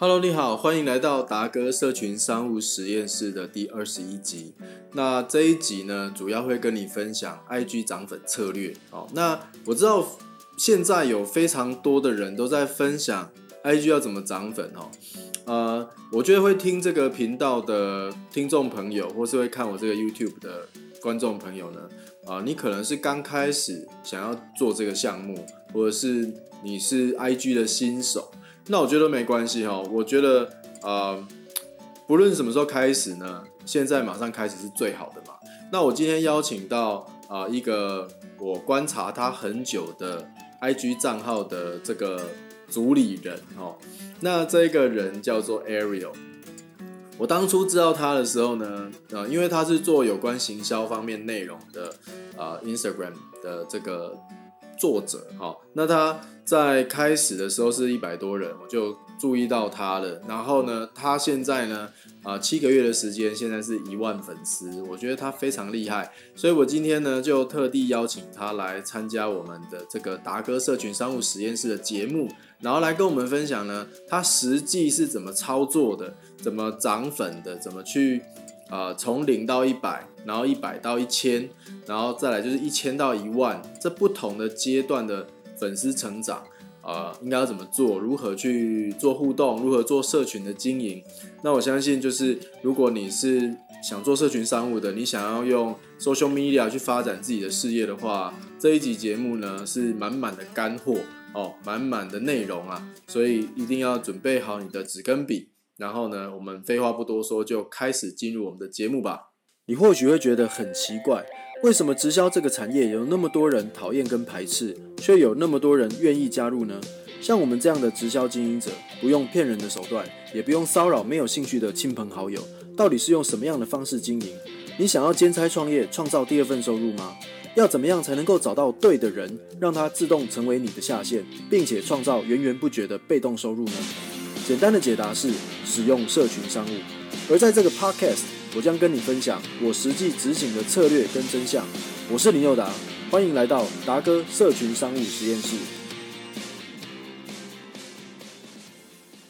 Hello，你好，欢迎来到达哥社群商务实验室的第二十一集。那这一集呢，主要会跟你分享 IG 涨粉策略。哦，那我知道现在有非常多的人都在分享 IG 要怎么涨粉哦。呃，我觉得会听这个频道的听众朋友，或是会看我这个 YouTube 的观众朋友呢，啊，你可能是刚开始想要做这个项目，或者是你是 IG 的新手。那我觉得没关系哈，我觉得呃，不论什么时候开始呢，现在马上开始是最好的嘛。那我今天邀请到啊一个我观察他很久的 IG 账号的这个主理人哦，那这个人叫做 Ariel。我当初知道他的时候呢，呃，因为他是做有关行销方面内容的啊，Instagram 的这个。作者哈，那他在开始的时候是一百多人，我就注意到他了。然后呢，他现在呢，啊，七个月的时间，现在是一万粉丝，我觉得他非常厉害。所以我今天呢，就特地邀请他来参加我们的这个达哥社群商务实验室的节目，然后来跟我们分享呢，他实际是怎么操作的，怎么涨粉的，怎么去。呃，从零到一百，然后一百到一千，然后再来就是一千到一万，这不同的阶段的粉丝成长，呃，应该要怎么做？如何去做互动？如何做社群的经营？那我相信，就是如果你是想做社群商务的，你想要用 social media 去发展自己的事业的话，这一集节目呢是满满的干货哦，满满的内容啊，所以一定要准备好你的纸跟笔。然后呢，我们废话不多说，就开始进入我们的节目吧。你或许会觉得很奇怪，为什么直销这个产业有那么多人讨厌跟排斥，却有那么多人愿意加入呢？像我们这样的直销经营者，不用骗人的手段，也不用骚扰没有兴趣的亲朋好友，到底是用什么样的方式经营？你想要兼差创业，创造第二份收入吗？要怎么样才能够找到对的人，让他自动成为你的下线，并且创造源源不绝的被动收入呢？简单的解答是使用社群商务，而在这个 podcast，我将跟你分享我实际执行的策略跟真相。我是林佑达，欢迎来到达哥社群商务实验室。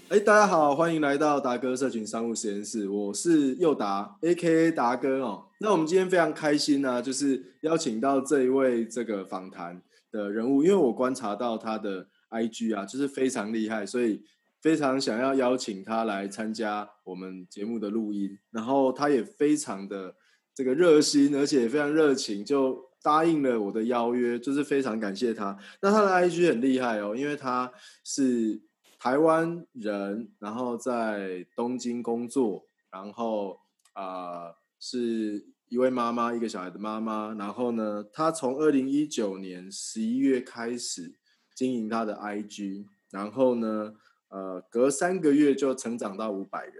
哎，大家好，欢迎来到达哥社群商务实验室，我是佑达，A.K.A 达哥哦。那我们今天非常开心呢，就是邀请到这一位这个访谈的人物，因为我观察到他的 I.G 啊，就是非常厉害，所以。非常想要邀请他来参加我们节目的录音，然后他也非常的这个热心，而且非常热情，就答应了我的邀约，就是非常感谢他。那他的 IG 很厉害哦，因为他是台湾人，然后在东京工作，然后啊是一位妈妈，一个小孩的妈妈。然后呢，他从二零一九年十一月开始经营他的 IG，然后呢。呃，隔三个月就成长到五百人，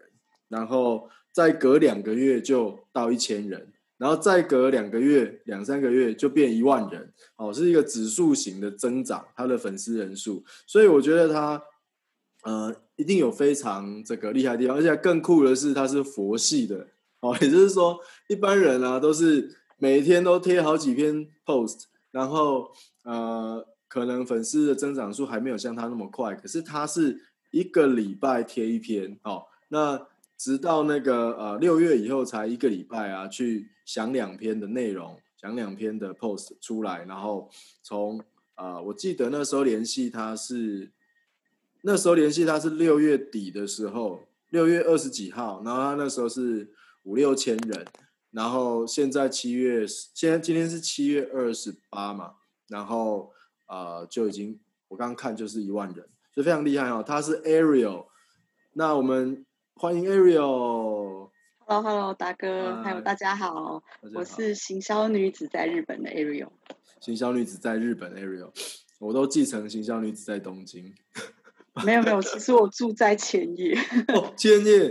然后再隔两个月就到一千人，然后再隔两个月、两三个月就变一万人，哦，是一个指数型的增长，他的粉丝人数，所以我觉得他，呃，一定有非常这个厉害的地方，而且更酷的是他是佛系的，哦，也就是说一般人啊都是每天都贴好几篇 post，然后呃，可能粉丝的增长数还没有像他那么快，可是他是。一个礼拜贴一篇，哦，那直到那个呃六月以后才一个礼拜啊，去想两篇的内容，想两篇的 post 出来，然后从啊，我记得那时候联系他是，那时候联系他是六月底的时候，六月二十几号，然后他那时候是五六千人，然后现在七月，现在今天是七月二十八嘛，然后啊就已经我刚刚看就是一万人。就非常厉害哦，他是 Ariel，那我们欢迎 Ariel。Hello，Hello，大哥，还有大家好，我是行销女子在日本的 Ariel。行销女子在日本，Ariel，我都继承行销女子在东京。没有没有，其实我住在千叶。哦，千叶。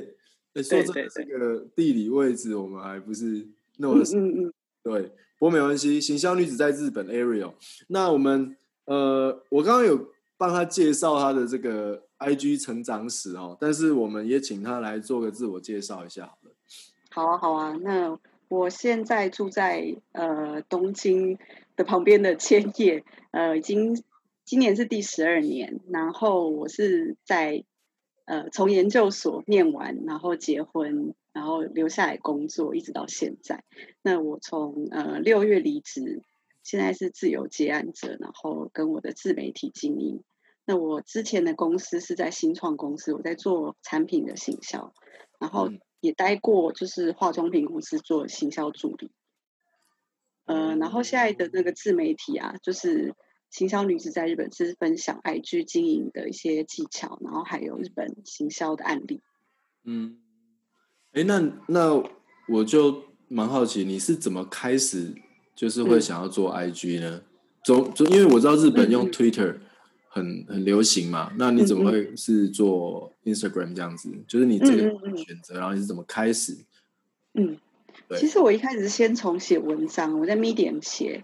说真的，这个地理位置我们还不是那么嗯嗯。对，不过没关系，行销女子在日本，Ariel。那我们呃，我刚刚有。帮他介绍他的这个 I G 成长史哦，但是我们也请他来做个自我介绍一下好了。好啊，好啊，那我现在住在呃东京的旁边的千叶，呃，已经今年是第十二年，然后我是在呃从研究所念完，然后结婚，然后留下来工作，一直到现在。那我从呃六月离职，现在是自由接案者，然后跟我的自媒体经营。那我之前的公司是在新创公司，我在做产品的行销，然后也待过就是化妆品公司做行销助理。呃，然后现在的那个自媒体啊，就是行销女子在日本是分享 IG 经营的一些技巧，然后还有日本行销的案例。嗯，哎，那那我就蛮好奇，你是怎么开始就是会想要做 IG 呢？总总因为我知道日本用 Twitter。很很流行嘛？那你怎么会是做 Instagram 这样子？就是你这个选择，然后你是怎么开始？嗯，其实我一开始是先从写文章，我在 Medium 写，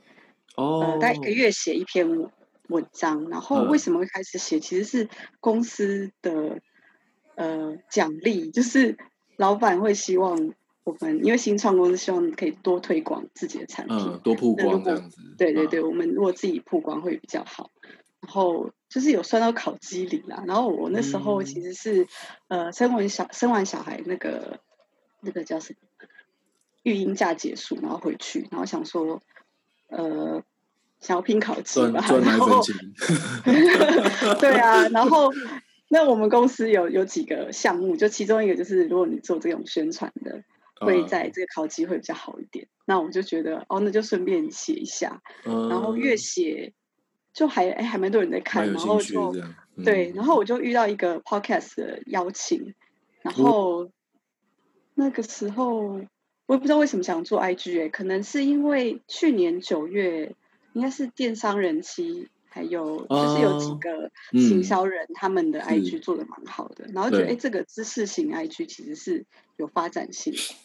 哦，大概一个月写一篇文章。然后为什么会开始写？其实是公司的呃奖励，就是老板会希望我们，因为新创公司希望可以多推广自己的产品，多曝光这样子。对对对，我们如果自己曝光会比较好。然后就是有算到考绩里啦。然后我那时候其实是呃生完小生完小孩那个那个叫什么育婴假结束，然后回去，然后想说呃想要拼考绩吧，然后 对啊，然后那我们公司有有几个项目，就其中一个就是如果你做这种宣传的，会在这个考级会比较好一点。那我就觉得哦，那就顺便写一下，然后越写。就还哎还蛮多人在看，然后就对，然后我就遇到一个 podcast 的邀请，然后那个时候我也不知道为什么想做 IG 哎，可能是因为去年九月应该是电商人期，还有就是有几个行销人他们的 IG 做的蛮好的，然后觉得哎这个知识型 IG 其实是有发展性，然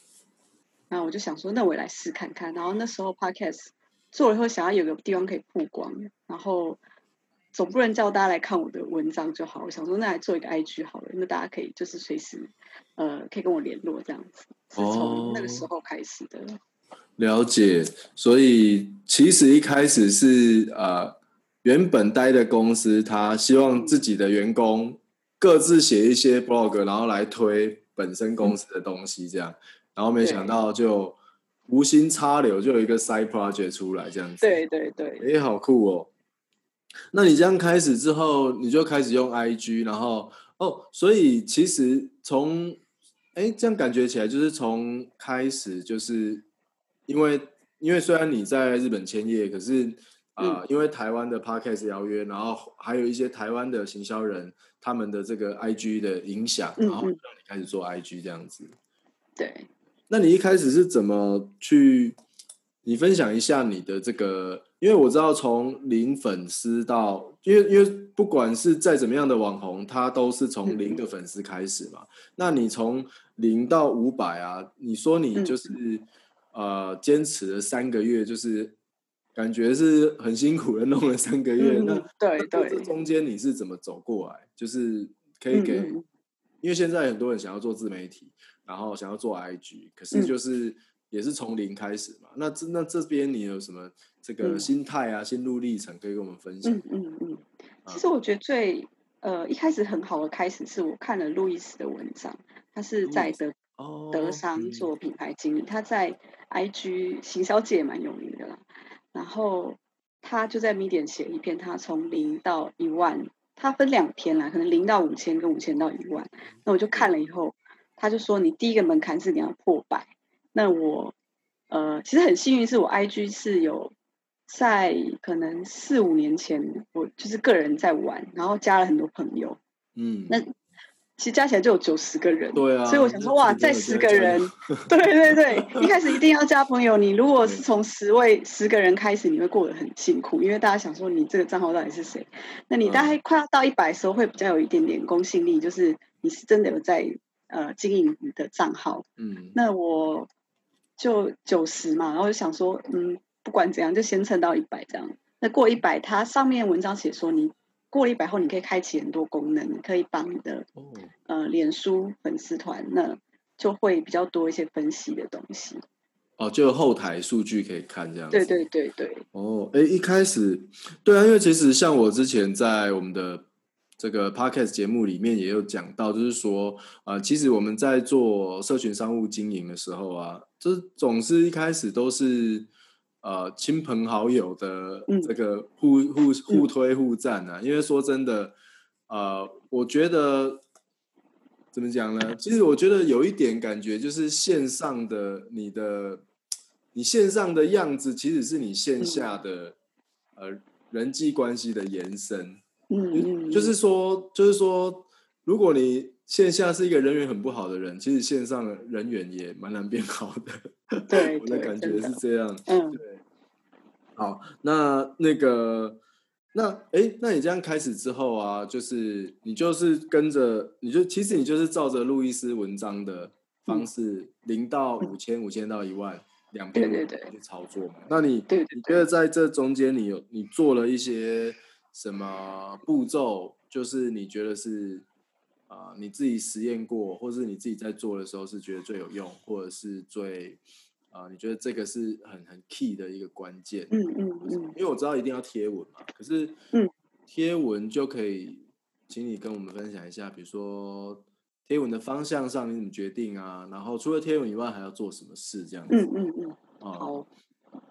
后我就想说那我也来试看看，然后那时候 podcast。做了以后，想要有个地方可以曝光，然后总不能叫大家来看我的文章就好。我想说，那来做一个 IG 好了，那大家可以就是随时呃可以跟我联络这样子。是从那个时候开始的。了解，所以其实一开始是呃原本待的公司，他希望自己的员工各自写一些 blog，然后来推本身公司的东西，这样，然后没想到就。无心插柳，就有一个 side project 出来，这样子。对对对。哎，好酷哦！那你这样开始之后，你就开始用 IG，然后哦，所以其实从哎这样感觉起来，就是从开始就是因为因为虽然你在日本签业，可是啊，因为台湾的 podcast 邀约，然后还有一些台湾的行销人他们的这个 IG 的影响，然后让你开始做 IG 这样子。对。那你一开始是怎么去？你分享一下你的这个，因为我知道从零粉丝到，因为因为不管是再怎么样的网红，他都是从零的粉丝开始嘛。那你从零到五百啊，你说你就是呃坚持了三个月，就是感觉是很辛苦的弄了三个月。那对对，这中间你是怎么走过来？就是可以给，因为现在很多人想要做自媒体。然后想要做 IG，可是就是也是从零开始嘛。那这那这边你有什么这个心态啊、心路历程可以跟我们分享？嗯嗯嗯。其实我觉得最呃一开始很好的开始是我看了路易斯的文章，他是在德德商做品牌经理，他在 IG 行销界蛮有名的啦。然后他就在 Medium 写一篇，他从零到一万，他分两篇啦，可能零到五千跟五千到一万。那我就看了以后。他就说：“你第一个门槛是你要破百。”那我，呃，其实很幸运，是我 IG 是有在可能四五年前，我就是个人在玩，然后加了很多朋友。嗯，那其实加起来就有九十个人。对啊。所以我想说，哇，再十个人，对对对，一开始一定要加朋友。你如果是从十位十个人开始，你会过得很辛苦，因为大家想说你这个账号到底是谁？那你大概快要到一百的时候，会比较有一点点公信力，就是你是真的有在。呃，经营你的账号，嗯，那我就九十嘛，然后就想说，嗯，不管怎样，就先撑到一百这样。那过一百，它上面文章写说，你过了一百后，你可以开启很多功能，你可以帮你的呃脸书粉丝团，那就会比较多一些分析的东西。哦，就后台数据可以看这样。对对对对。哦，哎，一开始，对啊，因为其实像我之前在我们的。这个 podcast 节目里面也有讲到，就是说，呃，其实我们在做社群商务经营的时候啊，就是总是一开始都是呃亲朋好友的这个互互互推互赞啊。因为说真的，呃，我觉得怎么讲呢？其实我觉得有一点感觉，就是线上的你的你线上的样子，其实是你线下的呃人际关系的延伸。嗯嗯，就是说，就是说，如果你线下是一个人缘很不好的人，其实线上人缘也蛮难变好的。对，我的感觉是这样。嗯，对。好，那那个，那哎，那你这样开始之后啊，就是你就是跟着，你就其实你就是照着路易斯文章的方式，零到五千，五千到一万，两篇去操作嘛。那你你觉得在这中间，你有你做了一些？什么步骤？就是你觉得是啊，你自己实验过，或是你自己在做的时候是觉得最有用，或者是最啊，你觉得这个是很很 key 的一个关键。嗯嗯嗯。因为我知道一定要贴文嘛，可是嗯，贴文就可以，请你跟我们分享一下，比如说贴文的方向上你怎么决定啊？然后除了贴文以外，还要做什么事？这样子。嗯嗯嗯。好，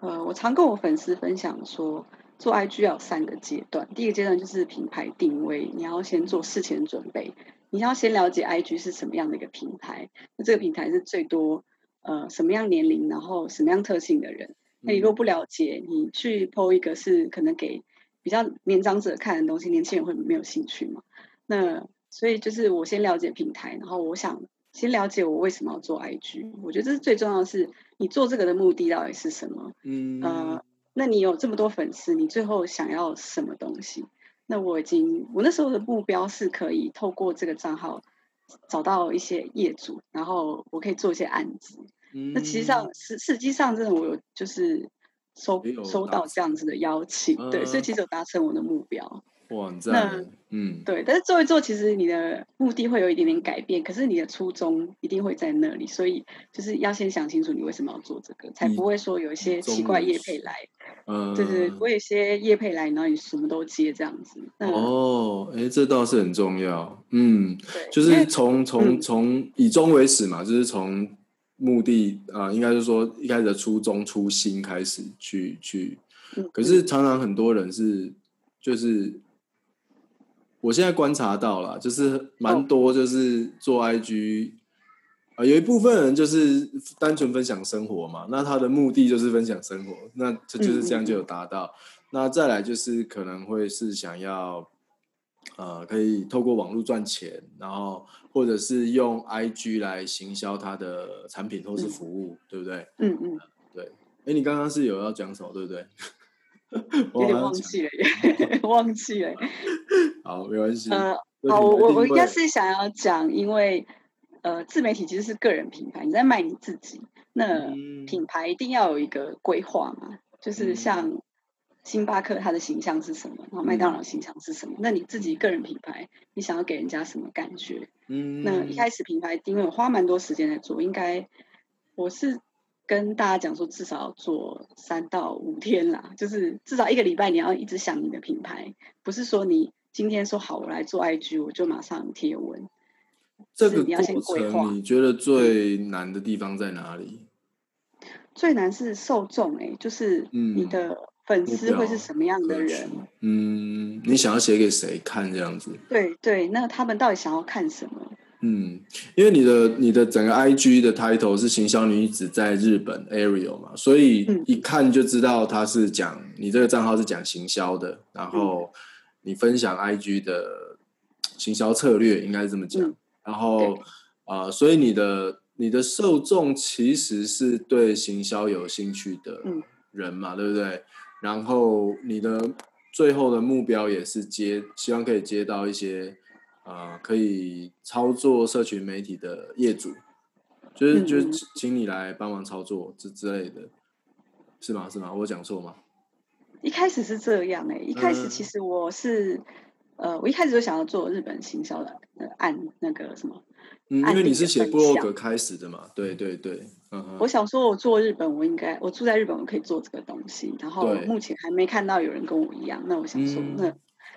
呃，我常跟我粉丝分享说。做 IG 要有三个阶段，第一个阶段就是品牌定位，你要先做事前准备，你要先了解 IG 是什么样的一个平台，那这个平台是最多呃什么样年龄，然后什么样特性的人，那你若不了解，你去 PO 一个是可能给比较年长者看的东西，年轻人会没有兴趣嘛？那所以就是我先了解平台，然后我想先了解我为什么要做 IG，我觉得这是最重要的是，你做这个的目的到底是什么？嗯，呃。那你有这么多粉丝，你最后想要什么东西？那我已经，我那时候的目标是可以透过这个账号找到一些业主，然后我可以做一些案子。那其实际上实实际上，真的我有就是收收到这样子的邀请，对，所以其实有达成我的目标。哇，那嗯，对，但是做一做，其实你的目的会有一点点改变，可是你的初衷一定会在那里，所以就是要先想清楚你为什么要做这个，才不会说有一些奇怪叶配来，嗯，对对，我有一些叶配来，然后你什么都接这样子。哦，哎，这倒是很重要，嗯，对，就是从从从以终为始嘛，就是从目的啊，应该是说一开始的初衷初心开始去去，可是常常很多人是就是。我现在观察到了，就是蛮多，就是做 IG，啊，有一部分人就是单纯分享生活嘛，那他的目的就是分享生活，那这就是这样就有达到。那再来就是可能会是想要，呃，可以透过网络赚钱，然后或者是用 IG 来行销他的产品或是服务，对不对？嗯嗯，对。哎，你刚刚是有要讲什么，对不对？有点 忘记了耶，忘记了。好，没关系。呃，好，我我应该是想要讲，因为呃，自媒体其实是个人品牌，你在卖你自己，那品牌一定要有一个规划嘛。就是像星巴克，它的形象是什么？然后麦当劳形象是什么？那你自己个人品牌，你想要给人家什么感觉？嗯，那一开始品牌定位花蛮多时间在做，应该我是。跟大家讲说，至少要做三到五天啦，就是至少一个礼拜，你要一直想你的品牌，不是说你今天说好我来做 IG，我就马上贴文。这个过程你觉得最难的地方在哪里？最难是受众哎，就是你的粉丝会是什么样的人？嗯，你想要写给谁看这样子？对对，那他们到底想要看什么？嗯，因为你的你的整个 I G 的 title 是行销女子在日本 Ariel 嘛，所以一看就知道他是讲你这个账号是讲行销的，然后你分享 I G 的行销策略应该是这么讲，然后啊，所以你的你的受众其实是对行销有兴趣的人嘛，对不对？然后你的最后的目标也是接，希望可以接到一些。啊，可以操作社群媒体的业主，就是就是请你来帮忙操作之之类的，是吗？是吗？我讲错吗？一开始是这样哎，一开始其实我是呃，我一开始就想要做日本行销的案那个什么，嗯，因为你是写 blog 开始的嘛，对对对，嗯我想说，我做日本，我应该我住在日本，我可以做这个东西，然后目前还没看到有人跟我一样，那我想说，那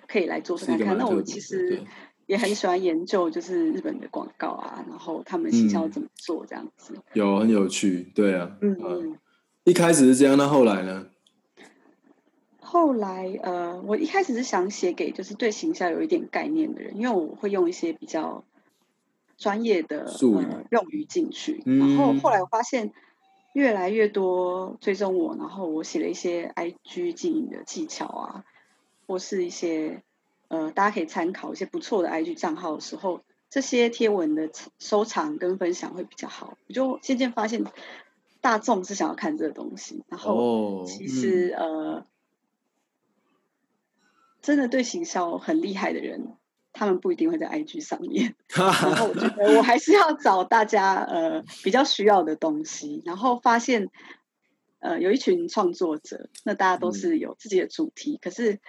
可以来做看看。那我其实对也很喜欢研究，就是日本的广告啊，然后他们行销嗯怎么做这样子。有很有趣，对啊，嗯嗯。一开始是这样，那后来呢？后来，呃，我一开始是想写给就是对行销有一点概念的人，因为我会用一些比较专业的术语呃用语进去。然后嗯后来我发现越来越多追踪我，然后我写了一些 IG 经营的技巧啊，或是一些呃大家可以参考一些不错的 IG 账号的时候，这些贴文的收藏跟分享会比较好。我就渐渐发现大众是想要看这个东西，然后哦，其实、呃，真的对行销很厉害的人，他们不一定会在 IG 上面。嗯，然后我觉得我还是要找大家呃比较需要的东西，然后发现呃有一群创作者，那大家都是有自己的主题，可是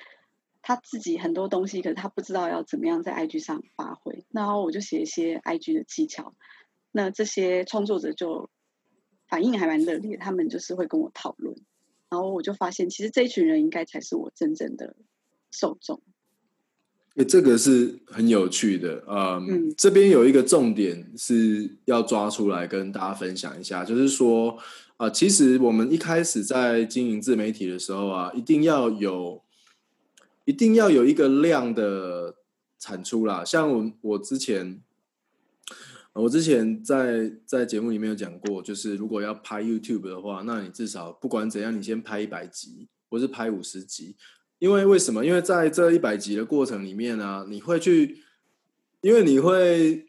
他自己很多东西，可是他不知道要怎么样在 IG 上发挥，然后我就写一些 IG 的技巧，那这些创作者就反应还蛮热烈，他们就是会跟我讨论，然后我就发现其实这一群人应该才是我真正的受众。诶这个是很有趣的，嗯，嗯这边有一个重点是要抓出来跟大家分享一下，就是说，啊、其实我们一开始在经营自媒体的时候啊，一定要有，一定要有一个量的产出啦。像我我之前，我之前在在节目里面有讲过，就是如果要拍 YouTube 的话，那你至少不管怎样，你先拍一百集，或是拍五十集。因为为什么？因为在这一百集的过程里面呢、你会去，因为你会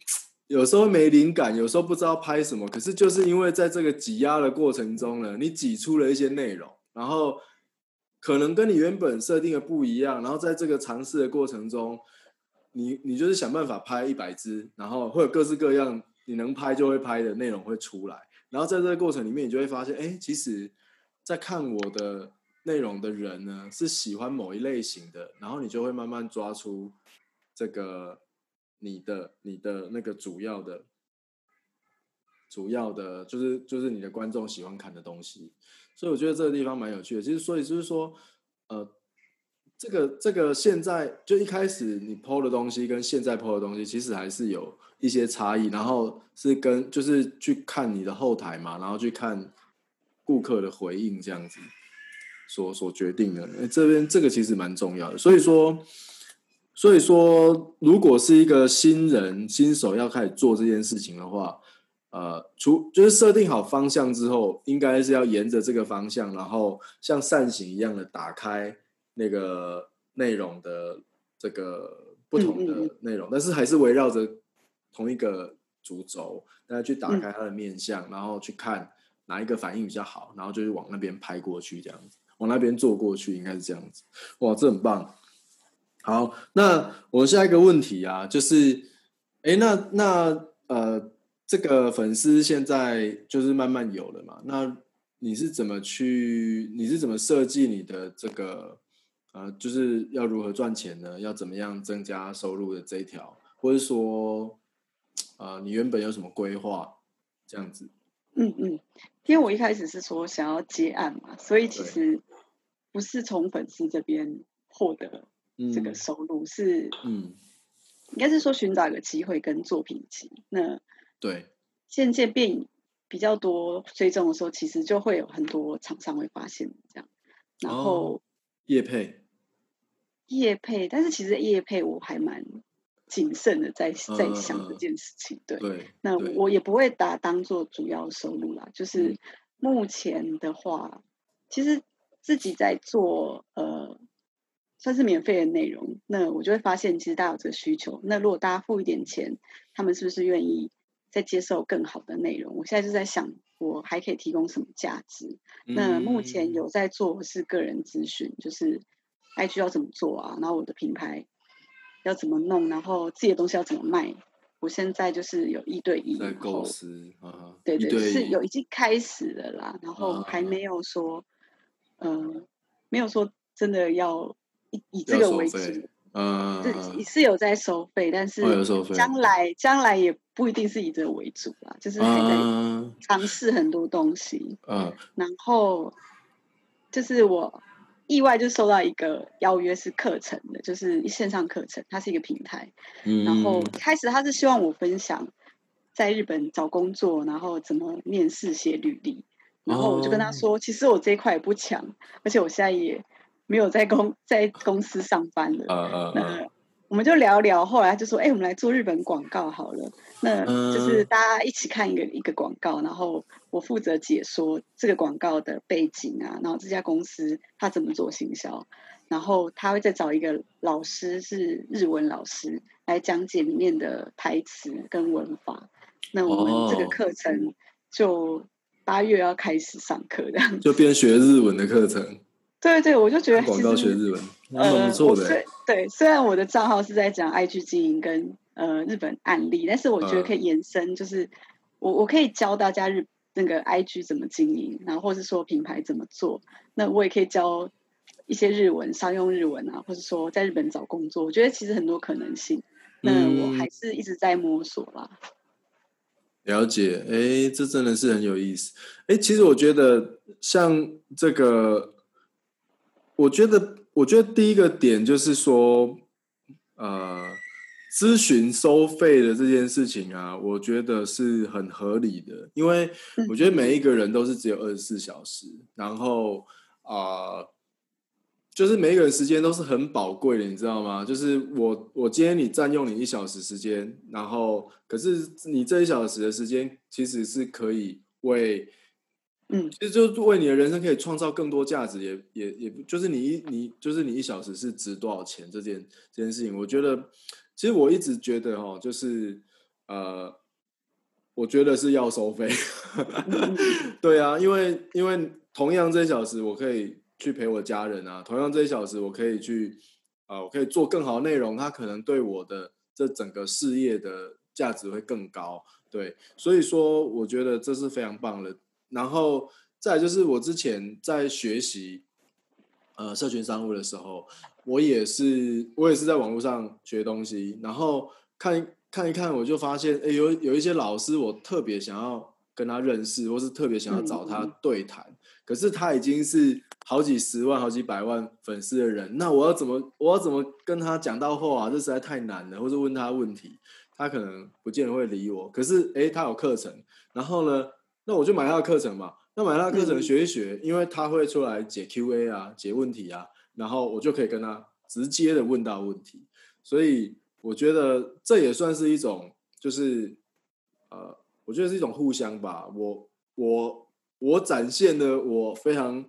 有时候没灵感，有时候不知道拍什么，可是就是因为在这个挤压的过程中呢，你挤出了一些内容，然后可能跟你原本设定的不一样，然后在这个尝试的过程中，你你就是想办法拍一百支，然后会有各式各样你能拍就会拍的内容会出来，然后在这个过程里面，你就会发现，哎，其实，在看我的内容的人呢，是喜欢某一类型的，然后你就会慢慢抓出这个你的你的那个主要的主要的，就是就是你的观众喜欢看的东西，所以我觉得这个地方蛮有趣的。其实，所以就是说，呃，这个这个现在就一开始你抛的东西跟现在抛的东西，其实还是有一些差异。然后是跟就是去看你的后台嘛，然后去看顾客的回应这样子所所决定的。诶这边这个其实蛮重要的。所以说，所以说，如果是一个新人新手要开始做这件事情的话，呃，除就是设定好方向之后，应该是要沿着这个方向，然后像扇形一样的打开那个内容的这个不同的内容，但是还是围绕着同一个主轴，大家去打开它的面向，然后去看哪一个反应比较好，然后就是往那边拍过去，这样子，往那边做过去，应该是这样子。哇，这很棒。好，那我们下一个问题啊，就是，哎，那那呃，这个粉丝现在就是慢慢有了嘛？那你是怎么去？你是怎么设计你的这个呃，就是要如何赚钱呢？要怎么样增加收入的这一条，或者说，呃，你原本有什么规划？这样子，嗯嗯，因为我一开始是说想要接案嘛，所以其对实不是从粉丝这边获得嗯，这个收入，是嗯，应该是说寻找一个机会跟作品集。那对，渐渐变比较多追踪的时候，其实就会有很多厂商会发现这样，然后哦叶配，叶配，但是其实叶配我还蛮谨慎的在在嗯想这件事情，对。对，那我也不会打当做主要收入啦，就是嗯。目前的话，其实自己在做呃，算是免费的内容，那我就会发现其实大家有这个需求。那如果大家付一点钱，他们是不是愿意再接受更好的内容？我现在就在想，我还可以提供什么价值？那目前嗯有在做是个人咨询，就是 IG 要怎么做啊，然后我的品牌要怎么弄，然后自己的东西要怎么卖。我现在就是有一对一，在构思啊，对对，一对一是有已经开始了啦，然后还啊没有说，嗯、没有说真的要以以这个为收费主，呃，是是有在收费，但是将来将来也不一定是以这个为主啦，就是还在啊，尝试很多东西，嗯。然后就是我意外就收到一个邀约，是课程的，就是线上课程，它是一个平台。嗯，然后开始他是希望我分享在日本找工作，然后怎么面试、写履历。然后我就跟他说，其实我这一块也不强，而且我现在也没有在公 在公司上班了。呃呃，我们就聊聊，后来就说，哎，我们来做日本广告好了。那就是大家一起看一个一个广告，然后我负责解说这个广告的背景啊，然后这家公司他怎么做行销，然后他会再找一个老师是日文老师来讲解里面的台词跟文法。那我们这个课程就八月要开始上课，这样就边学日文的课程。对对，我就觉得广告学日文蛮不错的。对，虽然我的账号是在讲 IG 经营跟呃日本案例，但是我觉得可以延伸，就是我我可以教大家日那个 IG 怎么经营，然后或是说品牌怎么做。那我也可以教一些日文，商用日文啊，或者说在日本找工作。我觉得其实很多可能性。那我还是一直在摸索啦。了解，哎，这真的是很有意思。哎，其实我觉得像这个。我觉得，我觉得第一个点就是说，呃，咨询收费的这件事情啊，我觉得是很合理的，因为我觉得每一个人都是只有二十四小时，然后啊，就是每一个人时间都是很宝贵的，你知道吗？就是我，我今天你占用你一小时时间，然后可是你这一小时的时间其实是可以为。嗯，其实就为你的人生可以创造更多价值，也也也就是你一你就是你一小时是值多少钱这件这件事情，我觉得其实我一直觉得哈，就是呃，我觉得是要收费，对啊，因为因为同样这一小时我可以去陪我家人啊，同样这一小时我可以去啊，我可以做更好的内容，它可能对我的这整个事业的价值会更高，对，所以说我觉得这是非常棒的。然后再就是我之前在学习呃社群商务的时候，我也是我也是在网络上学东西，然后看看一看，我就发现哎有有一些老师我特别想要跟他认识，或是特别想要找他对谈，可是他已经是好几十万、好几百万粉丝的人，那我要怎么我要怎么跟他讲到话？这实在太难了，或者问他问题，他可能不见得会理我。可是哎，他有课程，然后呢？那我就买他的课程嘛，那买他的课程学一学，因为他会出来解 Q&A 啊，解问题啊，然后我就可以跟他直接的问到问题，所以我觉得这也算是一种，就是呃，我觉得是一种互相吧。我我我展现的我非常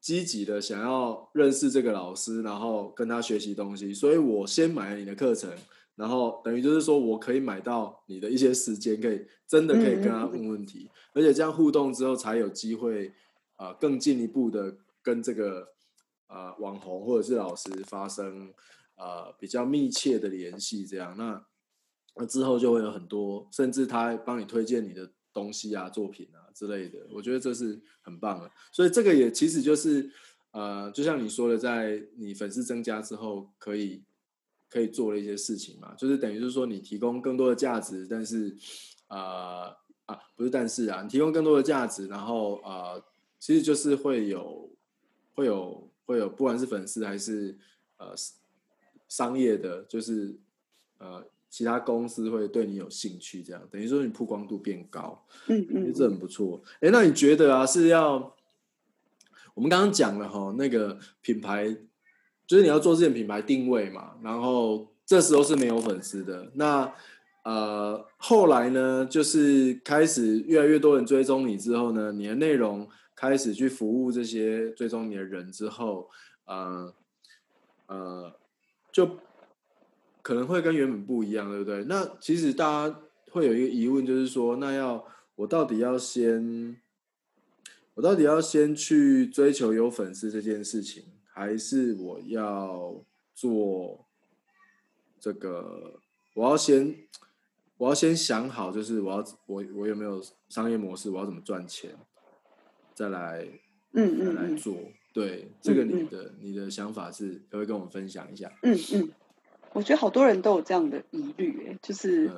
积极的想要认识这个老师，然后跟他学习东西，所以我先买了你的课程。然后等于就是说，我可以买到你的一些时间，可以真的可以跟他问问题，而且这样互动之后，才有机会啊更进一步的跟这个啊网红或者是老师发生啊比较密切的联系。这样，那那之后就会有很多，甚至他帮你推荐你的东西啊、作品啊之类的。我觉得这是很棒的。所以这个也其实就是呃，就像你说的，在你粉丝增加之后，可以。可以做的一些事情嘛，就是等于就是说你提供更多的价值，但是，呃啊，不是但是啊，你提供更多的价值，然后呃，其实就是会有会有会有，不管是粉丝还是呃商业的，就是呃其他公司会对你有兴趣，这样等于说你曝光度变高，嗯嗯，这很不错。哎，那你觉得啊，是要我们刚刚讲了哈，那个品牌。就是你要做这件品牌定位嘛，然后这时候是没有粉丝的。那呃，后来呢，就是开始越来越多人追踪你之后呢，你的内容开始去服务这些追踪你的人之后，呃呃，就可能会跟原本不一样，对不对？那其实大家会有一个疑问，就是说，那要我到底要先，我到底要先去追求有粉丝这件事情？还是我要做这个，我要先，我要先想好，就是我要我我有没有商业模式，我要怎么赚钱，再来，嗯嗯，来做。对，这个你的你的想法是，可不可以跟我们分享一下？嗯嗯，我觉得好多人都有这样的疑虑，哎，就是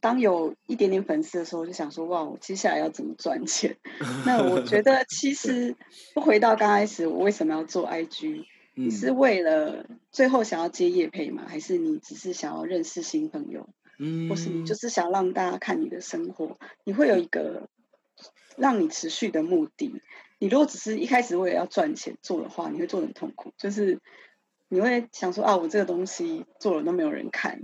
当有一点点粉丝的时候，我就想说，哇，我接下来要怎么赚钱？那我觉得其实回到刚开始，我为什么要做 IG？你是为了最后想要接业配吗？还是你只是想要认识新朋友？嗯，或是你就是想让大家看你的生活？你会有一个让你持续的目的。你如果只是一开始为了要赚钱做的话，你会做很痛苦。就是你会想说啊，我这个东西做了都没有人看，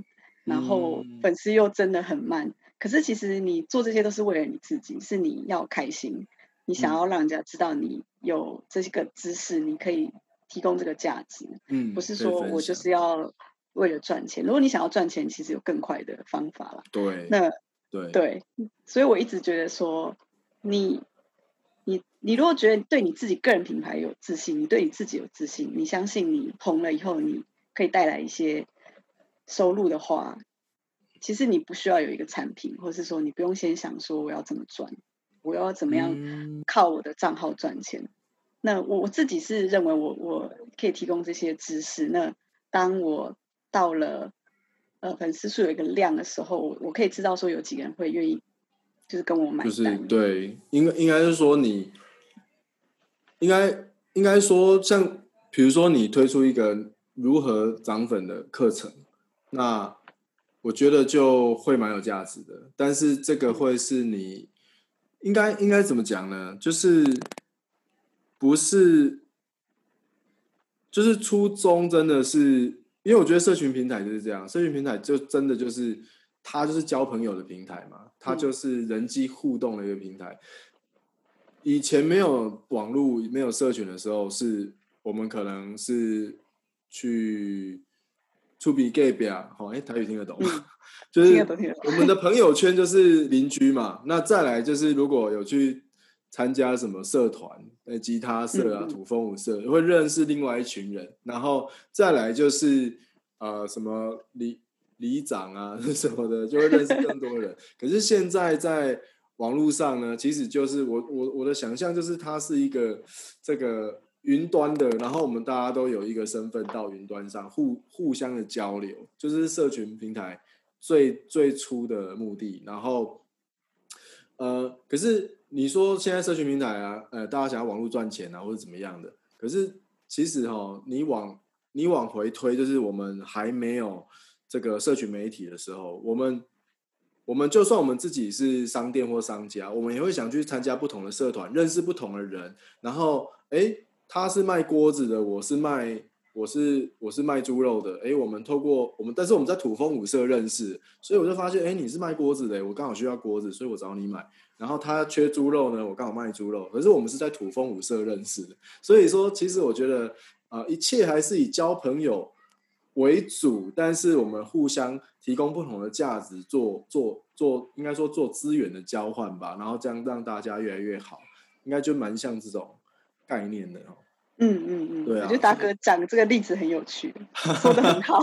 然后粉丝又真的很慢。可是其实你做这些都是为了你自己，是你要开心，你想要让人家知道你有这些个知识，你可以提供这个价值。嗯，不是说我就是要为了赚钱。如果你想要赚钱，其实有更快的方法了。对，那对对，所以我一直觉得说你。你你如果觉得对你自己个人品牌有自信，你对你自己有自信，你相信你红了以后你可以带来一些收入的话，其实你不需要有一个产品，或是说你不用先想说我要怎么赚，我要怎么样靠我的账号赚钱。那我我自己是认为我我可以提供这些知识。那当我到了呃粉丝数有一个量的时候，我我可以知道说有几个人会愿意。就是跟我买就是对，应该应该是说你，应该应该说像，比如说你推出一个如何涨粉的课程，那我觉得就会蛮有价值的。但是这个会是你应该应该怎么讲呢？就是不是，就是初衷真的是，因为我觉得社群平台就是这样，社群平台就真的就是。它就是交朋友的平台嘛，它就是人机互动的一个平台。以前没有网络、没有社群的时候，是我们可能是去出比 gay 表，好，哎，台语听得懂吗？就是我们的朋友圈就是邻居嘛。那再来就是如果有去参加什么社团，呃，吉他社啊、土风舞社，会认识另外一群人。然后再来就是呃，什么里。里长啊 什么的，就会认识更多人。可是现在在网络上呢，其实就是我我我的想象就是它是一个这个云端的，然后我们大家都有一个身份到云端上互互相的交流，就是社群平台最最初的目的。然后，呃，可是你说现在社群平台啊，呃，大家想要网络赚钱啊，或者怎么样的？可是其实哈，你往你往回推，就是我们还没有。这个社群媒体的时候，我们我们就算我们自己是商店或商家，我们也会想去参加不同的社团，认识不同的人。然后，哎，他是卖锅子的，我是卖我是我是卖猪肉的。哎，我们透过我们，但是我们在土风舞社认识，所以我就发现，哎，你是卖锅子的，我刚好需要锅子，所以我找你买。然后他缺猪肉呢，我刚好卖猪肉。可是我们是在土风舞社认识的，所以说，其实我觉得啊，一切还是以交朋友。为主，但是我们互相提供不同的价值，做做做，应该说做资源的交换吧，然后这样让大家越来越好，应该就蛮像这种概念的哦。嗯嗯嗯，对啊，我觉得达哥讲这个例子很有趣，说的很好，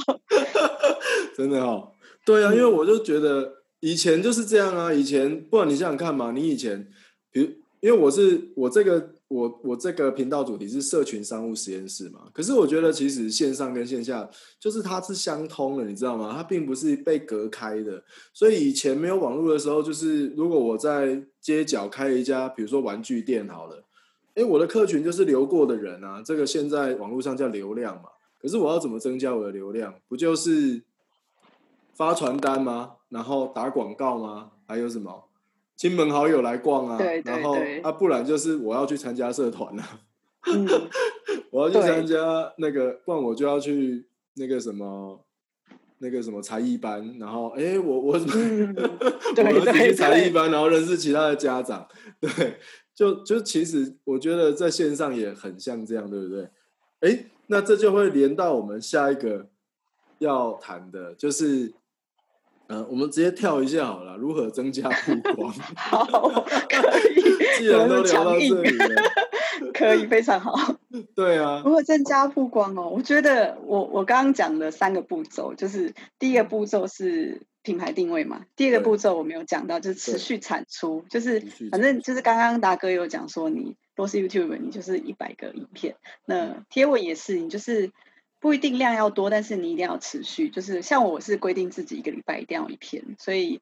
真的哦。对啊，因为我就觉得以前就是这样啊，以前不然你想想看嘛，你以前，比如因为我是我这个。我我这个频道主题是社群商务实验室嘛，可是我觉得其实线上跟线下就是它是相通的，你知道吗？它并不是被隔开的。所以以前没有网络的时候，就是如果我在街角开一家，比如说玩具店好了，哎，我的客群就是流过的人啊，这个现在网络上叫流量嘛。可是我要怎么增加我的流量？不就是发传单吗？然后打广告吗？还有什么？亲朋好友来逛啊，然后啊，不然就是我要去参加社团了。我要去参加那个，不然我就要去那个什么，那个什么才艺班。然后，哎，我我怎么？我 要去才艺班，然后认识其他的家长。对，就就其实我觉得在线上也很像这样，对不对？哎，那这就会连到我们下一个要谈的，就是。嗯，我们直接跳一下好了。如何增加曝光？好，可以。既然都聊到这里了，可以非常好。对啊。如何增加曝光哦？我觉得我我刚刚讲的三个步骤，就是第一个步骤是品牌定位嘛。第二个步骤我没有讲到，就是持续产出，就是反正就是刚刚达哥有讲说，你都是 YouTube，你就是一百个影片。那贴文也是，你就是。不一定量要多，但是你一定要持续。就是像我是规定自己一个礼拜一定要一篇，所以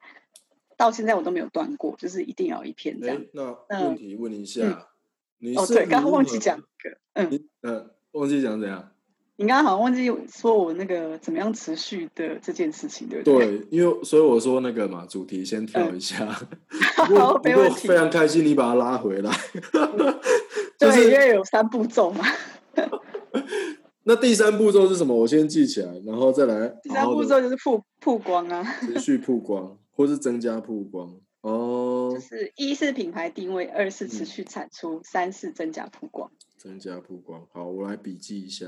到现在我都没有断过，就是一定要一篇这样哎。，那嗯问题问一下，你哦，对，刚刚忘记讲一个，嗯，嗯呃，忘记讲怎样？你刚刚好像忘记说我那个怎么样持续的这件事情，对不对？对，因为所以我说那个嘛，主题先跳一下。不好过不过没问题非常开心你把它拉回来。就对，因是为有三步骤嘛。那第三步骤是什么？我先记起来，然后再来第三步骤就是曝曝光啊，持续曝光，或是增加曝光。哦 就，是一是品牌定位，二是嗯持续产出，三是增加曝光。增加曝光。好，我来笔记一下。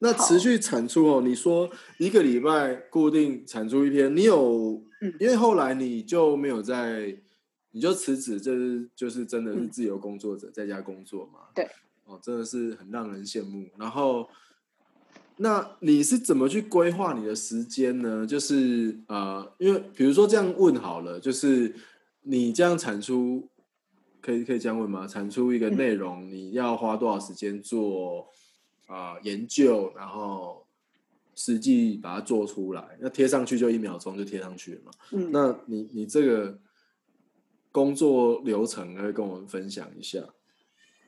那持续产出哦，你说一个礼拜固定产出一篇，你有，嗯因为后来你就没有在，你就辞职，就是就是真的是嗯自由工作者，在家工作嘛。对。哦，真的是很让人羡慕。然后，那你是怎么去规划你的时间呢？就是呃，因为比如说这样问好了，就是你这样产出，可以可以这样问吗？产出一个嗯内容，你要花多少时间做啊、呃研究，然后实际把它做出来，那贴上去就一秒钟就贴上去了嘛？嗯，那你你这个工作流程可以跟我们分享一下？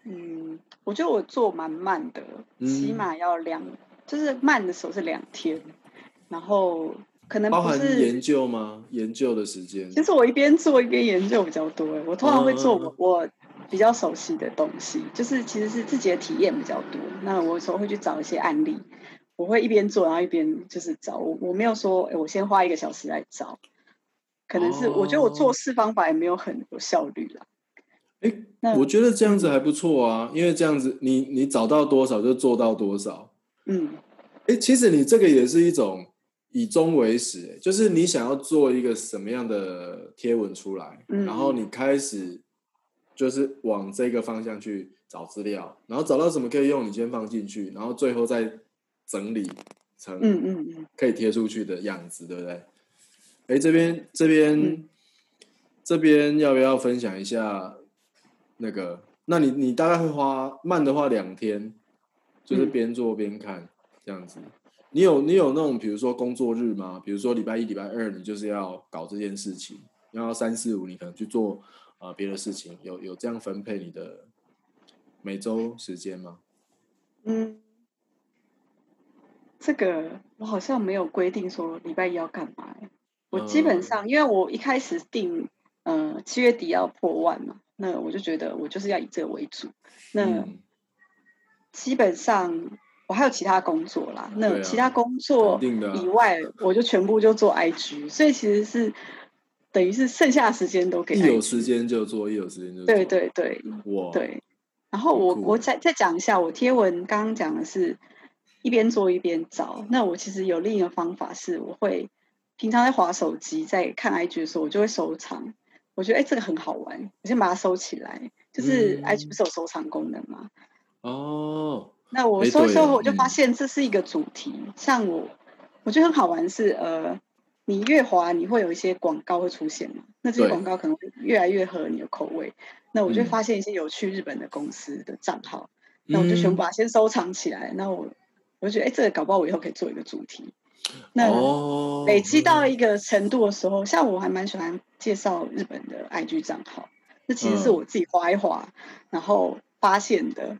嗯，我觉得我做蛮慢的，嗯起码要两，就是慢的时候是两天，然后可能包不含研。究吗？研究的时间？其实我一边做一边研究比较多欸，我通常会做嗯我我比较熟悉的东西，就是其实是自己的体验比较多。那我有时候会去找一些案例，我会一边做，然后一边就是找。我我没有说，哎，我先花一个小时来找，可能是我觉得我哦做事方法也没有很有效率啦。哎、那我觉得这样子还不错啊，因为这样子你你找到多少就做到多少。嗯哎、其实你这个也是一种以终为始、诶就是你想要做一个什么样的贴文出来，嗯然后你开始就是往这个方向去找资料，然后找到什么可以用，你先放进去，然后最后再整理成嗯嗯嗯，可以贴出去的样子，对不对？哎，这边这边、嗯这边要不要分享一下那个？那你你大概会花慢的话两天，就是嗯边做边看这样子。你有你有那种比如说工作日吗？比如说礼拜一、礼拜二你就是要搞这件事情，然后三四五你可能去做呃别的事情，有有这样分配你的每周时间吗？嗯，这个我好像没有规定说礼拜一要干嘛欸、我基本嗯上，因为我一开始定，呃，七月底要破万嘛，那我就觉得我就是要以这个为主。那嗯，基本上我还有其他工作啦，那其他工作以外，我就全部就做 IG，所以其实是等于是剩下的时间都给一有时间就做，一有时间就做。对对对，哇，对，然后我我再再讲一下，我贴文刚刚讲的是一边做一边找。那我其实有另一个方法是，我会平常在划手机，在看 IG 的时候，我就会收藏。我觉得哎，这个很好玩，我先把它收起来。就是嗯 IG 不是有收藏功能吗？哦，那我诶收一收，我就发嗯现这是一个主题。像我，我觉得很好玩是呃，你越滑，你会有一些广告会出现嘛？那这些对广告可能会越来越合你的口味。那我就嗯发现一些有趣日本的公司的账号，那我就全部把它先收藏起来。那我我就觉得，哎，这个搞不好我以后可以做一个主题。那哦，累积到一个程度的时候，像我还蛮喜欢介绍日本的 IG 账号，那其实是嗯我自己划一划，然后发现的。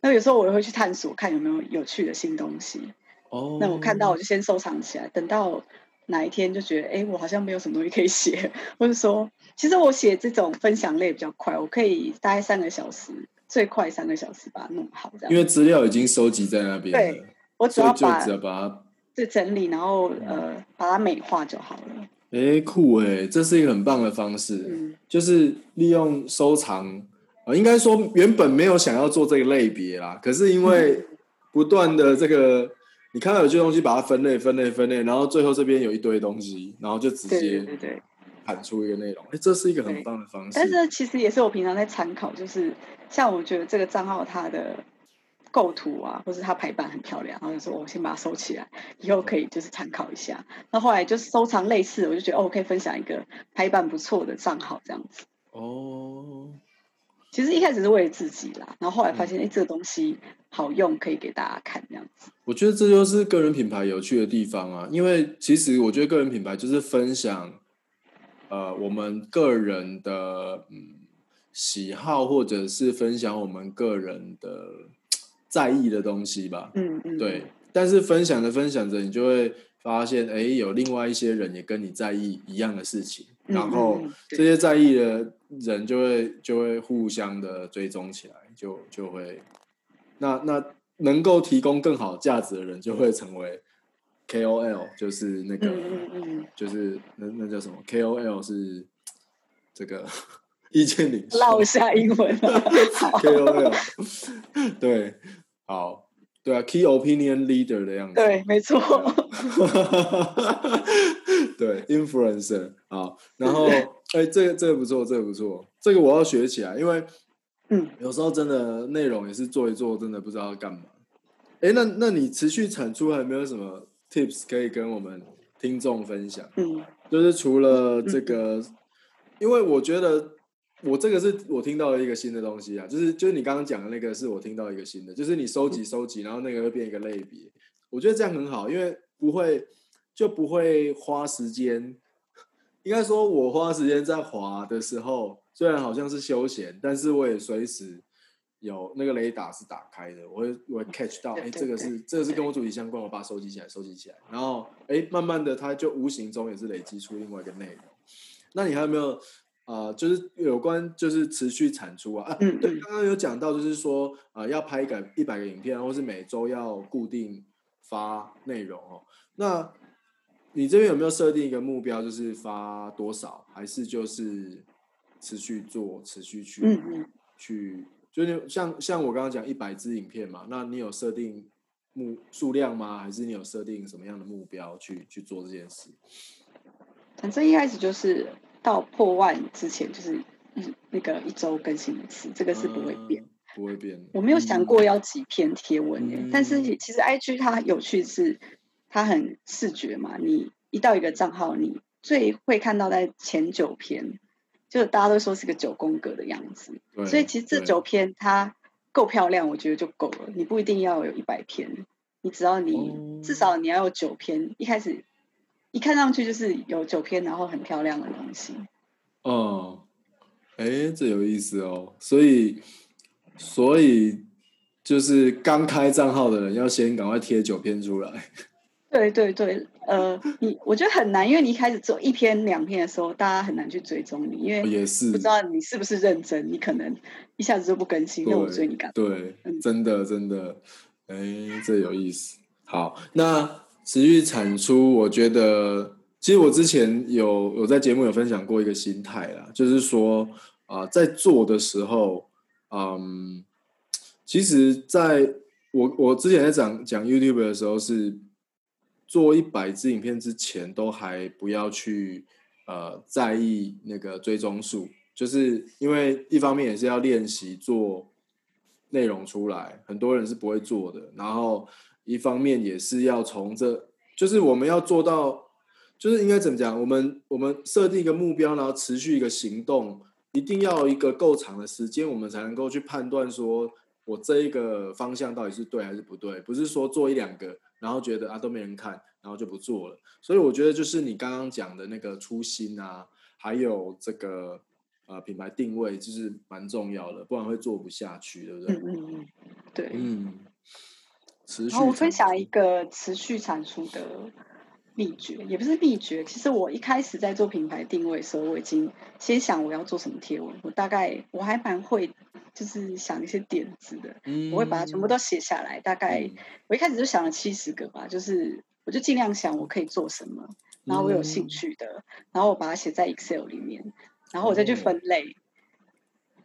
那有时候我也会去探索，看有没有有趣的新东西。哦，那我看到我就先收藏起来，等到哪一天就觉得，哎，我好像没有什么东西可以写，或者说，其实我写这种分享类比较快，我可以大概三个小时，最快三个小时把它弄好，这样。因为资料已经收集在那边对了，我只所以就要把只要把它，这整理，然后呃把它美化就好了。哎，酷哎，这是一个很棒的方式，嗯就是利用收藏，呃，应该说原本没有想要做这个类别啦，可是因为不断的这个。你看到有些东西，把它分类、分类、分类，然后最后这边有一堆东西，然后就直接对对。喊出一个内容。哎，这是一个很棒的方式。但是其实也是我平常在参考，就是像我觉得这个账号它的构图啊，或是它排版很漂亮，然后就说我先把它收起来，以后可以就是参考一下。那后来就是收藏类似的，我就觉得哦，我可以分享一个排版不错的账号这样子。哦，其实一开始是为了自己啦，然后后来发嗯现哎、诶这个东西好用，可以给大家看这样子。我觉得这就是个人品牌有趣的地方啊，因为其实我觉得个人品牌就是分享呃我们个人的嗯喜好，或者是分享我们个人的在意的东西吧。嗯嗯，对，但是分享着分享着，你就会发现，哎，有另外一些人也跟你在意一样的事情，嗯然后这些在意的人就会就会互相的追踪起来，就就会，那那能够提供更好价值的人就会成为 KOL，就是那个，嗯嗯嗯。就是那那叫什么？KOL 是这个 意见领袖，唠一下英文了，KOL，对，好，对啊，Key Opinion Leader 的样子，对，没错，对，influencer 好，然后哎、这个这个不错，这个不错，这个我要学起来，因为嗯，有时候真的内容也是做一做，真的不知道要干嘛。哎、那那你持续产出还有没有什么 tips 可以跟我们听众分享？嗯。就是除了这个，因为我觉得我这个是我听到的一个新的东西啊，就是就是你刚刚讲的那个是我听到一个新的，就是你收集收集，然后那个会变一个类别，我觉得这样很好，因为不会就不会花时间，应该说我花时间在滑的时候，虽然好像是休闲，但是我也随时。有那个雷达是打开的，我会我会 catch 到，哎、这个是这个是跟我主题相关，我把它收集起来，收集起来，然后哎、慢慢的它就无形中也是累积出另外一个内容。那你还有没有呃，就是有关就是持续产出啊？啊，对，刚刚有讲到就是说呃，要拍一个一百个影片，或是每周要固定发内容哦。那你这边有没有设定一个目标，就是发多少，还是就是持续做，持续去、嗯嗯，去，就是像像我刚刚讲一百支影片嘛，那你有设定目数量吗？还是你有设定什么样的目标去去做这件事？反正一开始就是到破万之前，就是一那个一周更新一次，这个是不会变。嗯不会变。我没有想过要几篇贴文但是其实 IG 它有趣是，它很视觉嘛。你一到一个账号，你最会看到在前九篇，就大家都说是个九宫格的样子。所以其实这九篇它够漂亮，我觉得就够了。你不一定要有一百篇，你只要你、哦至少你要有九篇，一开始一看上去就是有九篇，然后很漂亮的东西。哦，哎，这有意思哦。所以，所以就是刚开账号的人要先赶快贴九篇出来。对对对，呃，你我觉得很难，因为你一开始做一篇两篇的时候，大家很难去追踪你，因为也是不知道你是不是认真，你可能一下子就不更新，那我追你干嘛？对，嗯真的真的，哎，这有意思。好，那持续产出，我觉得其实我之前有有在节目有分享过一个心态啦，就是说啊、在做的时候，嗯，其实在我我之前在讲讲 YouTube 的时候是做一百支影片之前，都还不要去呃在意那个追踪数，就是因为一方面也是要练习做内容出来，很多人是不会做的，然后一方面也是要从这，就是我们要做到，就是应该怎么讲？我们我们设定一个目标，然后持续一个行动，一定要一个够长的时间，我们才能够去判断说。我这一个方向到底是对还是不对？不是说做一两个，然后觉得啊都没人看，然后就不做了。所以我觉得就是你刚刚讲的那个初心啊，还有这个呃品牌定位，就是蛮重要的，不然会做不下去，对不对？嗯嗯嗯，对。嗯，持续。然后我分享一个持续产出的秘诀，也不是秘诀。其实我一开始在做品牌定位的时候，我已经先想我要做什么贴文，我大概我还蛮会，就是想一些点子的，嗯我会把它全部都写下来。大概嗯我一开始就想了七十个吧，就是我就尽量想我可以做什么，然后我有兴嗯趣的，然后我把它写在 Excel 里面，然后我再去哦分类。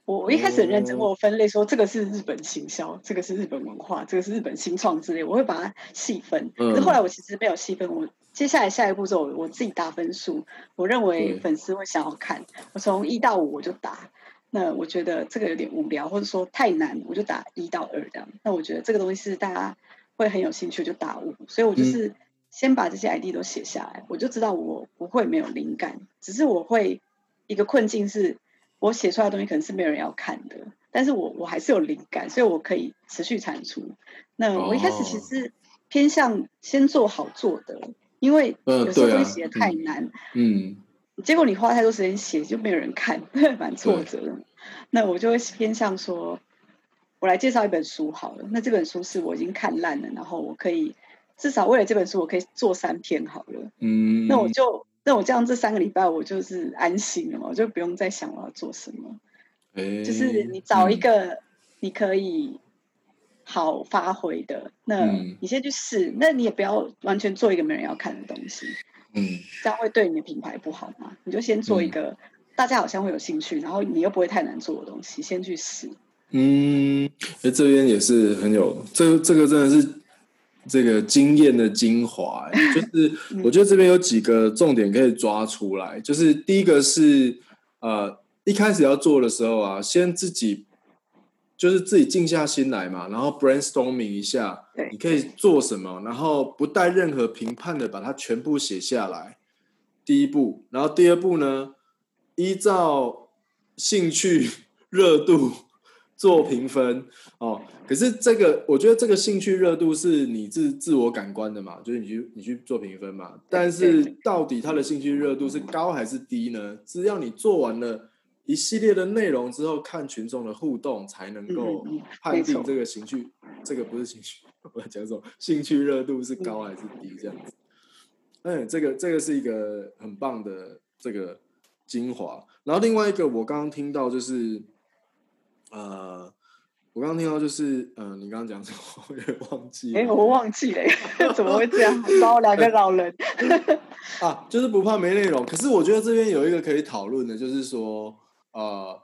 我我一开始很认真，哦我分类说这个是日本行销，这个是日本文化，这个是日本新创之类，我会把它细分。可是后来我其实没有细分，我接下来下一步骤我自己打分数，我认为粉丝会想要看，我从一到五我就打。那我觉得这个有点无聊，或者说太难，我就打一到二这样。那我觉得这个东西是大家会很有兴趣，就打五。所以我就是先把这些 ID 都写下来，我就知道我不会没有灵感，只是我会一个困境是，我写出来的东西可能是没有人要看的，但是我我还是有灵感，所以我可以持续产出。那我一开始其哦实偏向先做好做的，因为嗯有时候对啊东西写的太难，嗯，结果你花太多时间写，就没有人看，蛮挫折的。那我就会偏向说，我来介绍一本书好了。那这本书是我已经看烂了，然后我可以至少为了这本书，我可以做三篇好了。嗯，那我就那我这样这三个礼拜我就是安心了嘛，我就不用再想我要做什么。就是你找一个你可以好发挥的，那你先去试。那你也不要完全做一个没人要看的东西。嗯，这样会对你的品牌不好吗？你就先做一个大家好像会有兴趣，然后你又不会太难做的东西，先去试。嗯，哎，这边也是很有这这个真的是这个经验的精华。就是我觉得这边有几个重点可以抓出来，就是第一个是呃一开始要做的时候啊，先自己。就是自己静下心来嘛，然后 brainstorming 一下，你可以做什么，然后不带任何评判的把它全部写下来。第一步，然后第二步呢，依照兴趣热度 做评分哦。可是这个，我觉得这个兴趣热度是你自自我感官的嘛，就是你去你去做评分嘛。但是到底他的兴趣热度是高还是低呢？只要你做完了。一系列的内容之后，看群众的互动，才能够判定这个兴趣，这个不是情绪，我讲什么？兴趣热度是高还是低？这样子。嗯，这个这个是一个很棒的这个精华。然后另外一个，我刚刚听到就是，呃，我刚刚听到就是，呃，你刚刚讲什么？我也忘记。哎，我忘记了，怎么会这样？找两个老人。啊，就是不怕没内容。可是我觉得这边有一个可以讨论的，就是说。呃，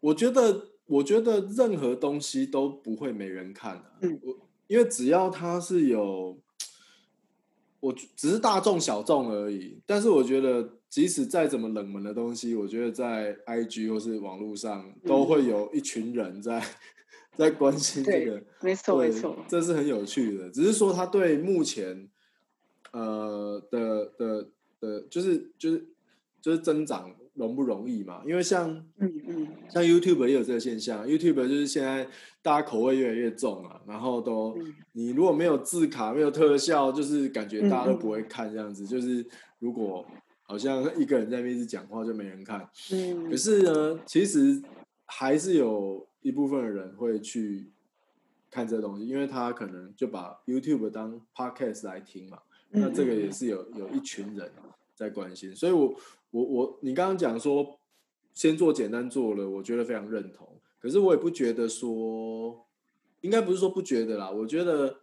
我觉得，我觉得任何东西都不会没人看的。嗯，我因为只要它是有，我只是大众小众而已。但是我觉得，即使再怎么冷门的东西，我觉得在 IG 或是网络上，都会有一群人在在关心这个。没错，没错，这是很有趣的。只是说，他对目前呃的的的，就是就是就是增长。容不容易嘛？因为像嗯嗯，像 YouTube 也有这个现象。YouTube 就是现在大家口味越来越重啊，然后都你如果没有字卡、没有特效，就是感觉大家都不会看这样子。就是如果好像一个人在那边一直讲话，就没人看。嗯，可是呢，其实还是有一部分的人会去看这东西，因为他可能就把 YouTube 当 Podcast 来听嘛。那这个也是有有一群人在关心，所以我。我我你刚刚讲说先做简单做了，我觉得非常认同。可是我也不觉得说，应该不是说不觉得啦。我觉得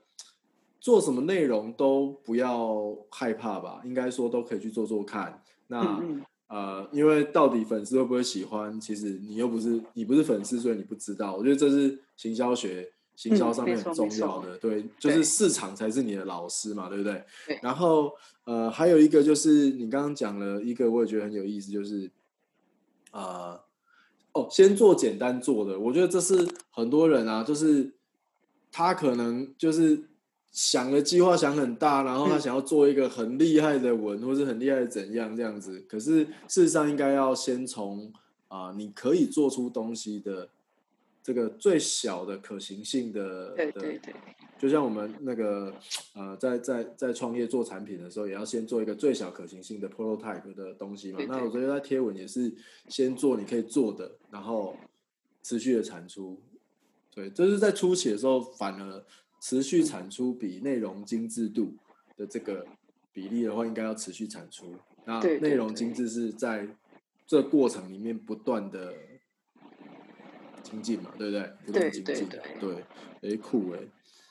做什么内容都不要害怕吧，应该说都可以去做做看。那呃，因为到底粉丝会不会喜欢，其实你又不是你不是粉丝，所以你不知道。我觉得这是行销学。行销上面很重要的，对，就是市场才是你的老师嘛，对不对？对。然后，呃，还有一个就是你刚刚讲了一个，我也觉得很有意思，就是，啊，哦，先做简单做的，我觉得这是很多人啊，就是他可能就是想的计划想很大，然后他想要做一个很厉害的文，或是很厉害的怎样这样子，可是事实上应该要先从啊，你可以做出东西的。这个最小的可行性的，对对对，就像我们那个呃，在在在创业做产品的时候，也要先做一个最小可行性的 prototype 的东西嘛。那我觉得在贴文也是先做你可以做的，然后持续的产出。对，就是在初期的时候，反而持续产出比内容精致度的这个比例的话，应该要持续产出。那内容精致是在这过程里面不断的。精进嘛，对不对？对对对对，哎酷哎，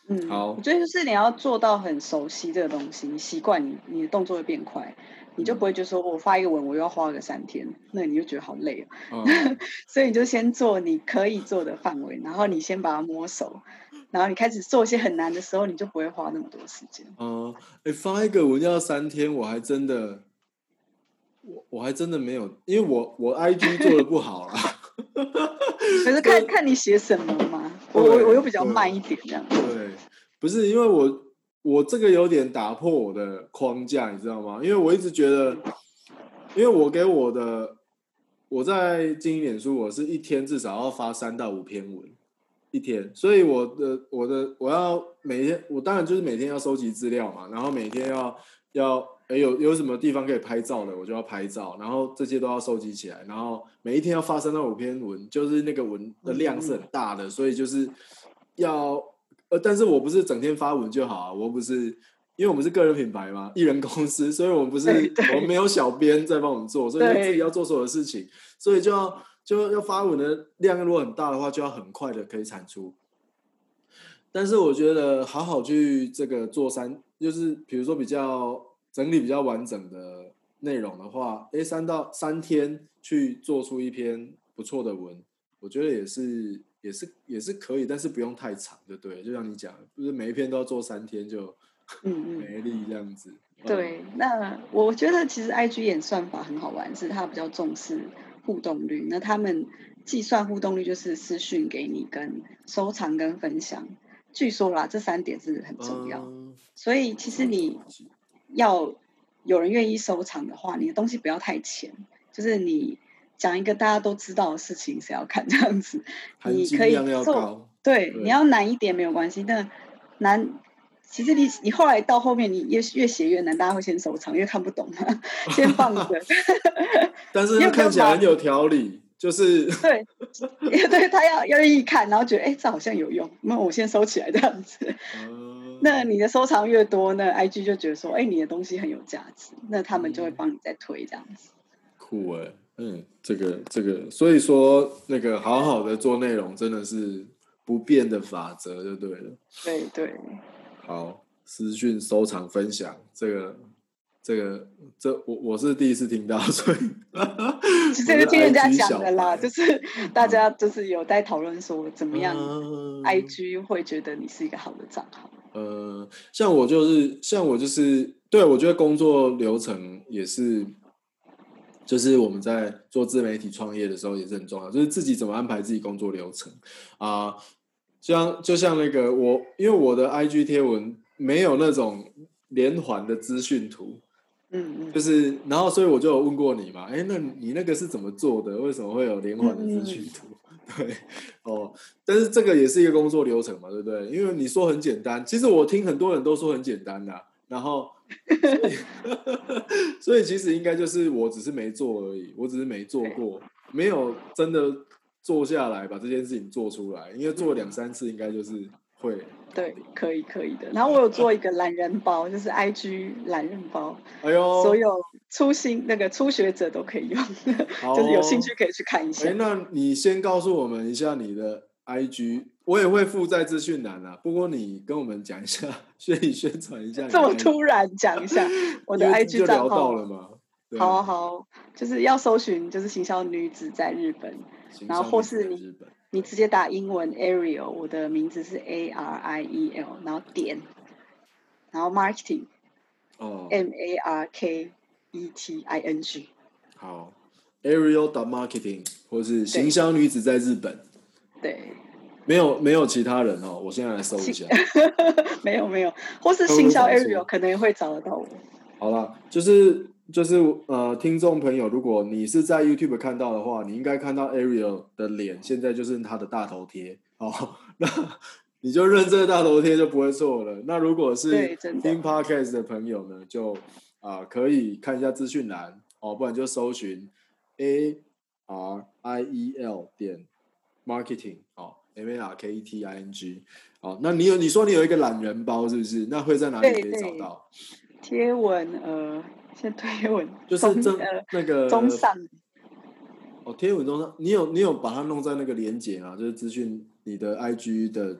嗯，好。我觉得就是你要做到很熟悉这个东西，你习惯你你的动作会变快，你就不会就说我发一个文我又要花个三天，那你就觉得好累啊。所以你就先做你可以做的范围，然后你先把它摸熟，然后你开始做一些很难的时候，你就不会花那么多时间。嗯，哎，发一个文要三天，我还真的，我我还真的没有，因为我我 IG 做的不好啊。可是看看你写什么嘛，我我我又比较慢一点这样。对，不是因为我我这个有点打破我的框架，你知道吗？因为我一直觉得，因为我给我的我在经营脸书，我是一天至少要发三到五篇文一天，所以我的我的我要每天我当然就是每天要收集资料嘛，然后每天要要哎有有什么地方可以拍照的，我就要拍照，然后这些都要收集起来，然后每一天要发三到五篇文，就是那个文的量是很大的，所以就是要呃，但是我不是整天发文就好啊，我不是因为我们是个人品牌嘛，艺人公司，所以我们不是我们没有小编在帮我们做，所以自己要做所有的事情，所以就要就要发文的量如果很大的话，就要很快的可以产出。但是我觉得好好去这个做三，就是比如说比较整理比较完整的内容的话，诶，三到三天去做出一篇不错的文，我觉得也是也是也是可以，但是不用太长，就对，就像你讲的，不是每一篇都要做三天就嗯嗯。没力这样子。嗯对，那我觉得其实 IG 演算法很好玩，是它比较重视互动率。那他们计算互动率就是私讯给你、跟收藏跟分享。据说啦，这三点是很重要。嗯所以其实你要有人愿意收藏的话，你的东西不要太浅，就是你讲一个大家都知道的事情，谁要看这样子？你可以做。对，对你要难一点没有关系，但难，其实你你后来到后面，你越越写越难，大家会先收藏，因为看不懂嘛，先放着。但是你有没有它看起来很有条理，就是对，对他要要愿意看，然后觉得哎，这好像有用，那我先收起来这样子。嗯那你的收藏越多，那 IG 就觉得说，哎，你的东西很有价值，那他们就会帮你再推这样子。酷哎、嗯，这个这个，所以说那个好好的做内容真的是不变的法则就对了。对对，好，私讯收藏分享这个这个这我我是第一次听到，所以其实就听人家讲的的啦，就是大家就是有在讨论说怎么样嗯 IG 会觉得你是一个好的账号。呃，像我就是像我就是，对我觉得工作流程也是，就是我们在做自媒体创业的时候也是很重要，就是自己怎么安排自己工作流程啊、像就像那个我，因为我的 IG 贴文没有那种连环的资讯图，嗯嗯就。是，然后所以我就有问过你嘛，哎，那你那个是怎么做的？为什么会有连环的资讯图？对，哦，但是这个也是一个工作流程嘛，对不对？因为你说很简单，其实我听很多人都说很简单的、然后，所以 所以其实应该就是我只是没做而已，我只是没做过，没有真的做下来把这件事情做出来，因为做两三次应该就是会。对，可以可以的。然后我有做一个懒人包，就是 IG 懒人包，哎呦，所有初心那个初学者都可以用，好就是有哦兴趣可以去看一下哎，。那你先告诉我们一下你的 IG，我也会附在资讯栏啊。不过你跟我们讲一下，宣你宣传一下。这么突然讲一下 我的 IG 就账号了，吗。好啊好，就是要搜寻就是行销女子在日本，然后或是你日本你直接打英文 Ariel，我的名字是 A R I E L，然后点，然后 marketing 哦，M A R K E T I N G，好，Ariel 打 Marketing 或是行销女子在日本，对，没有没有其他人哦。我现在来搜一下。没有没有，或是行销 Ariel 可能也会找得到我。好了，就是就是呃，听众朋友，如果你是在 YouTube 看到的话，你应该看到 Ariel 的脸，现在就是他的大头贴哦。那你就认这个大头贴就不会错了。那如果是听 Podcast 的朋友呢，就啊、可以看一下资讯栏哦，不然就搜寻 A R I E L 点 Marketing 哦，M A R K E T I N G 哦。那你有你说你有一个懒人包是不是？那会在哪里可以找到？贴文呃，先推文 就是中这呃那个中上哦，贴文中上，你有你有把它弄在那个连接啊，就是资讯你的 IG 的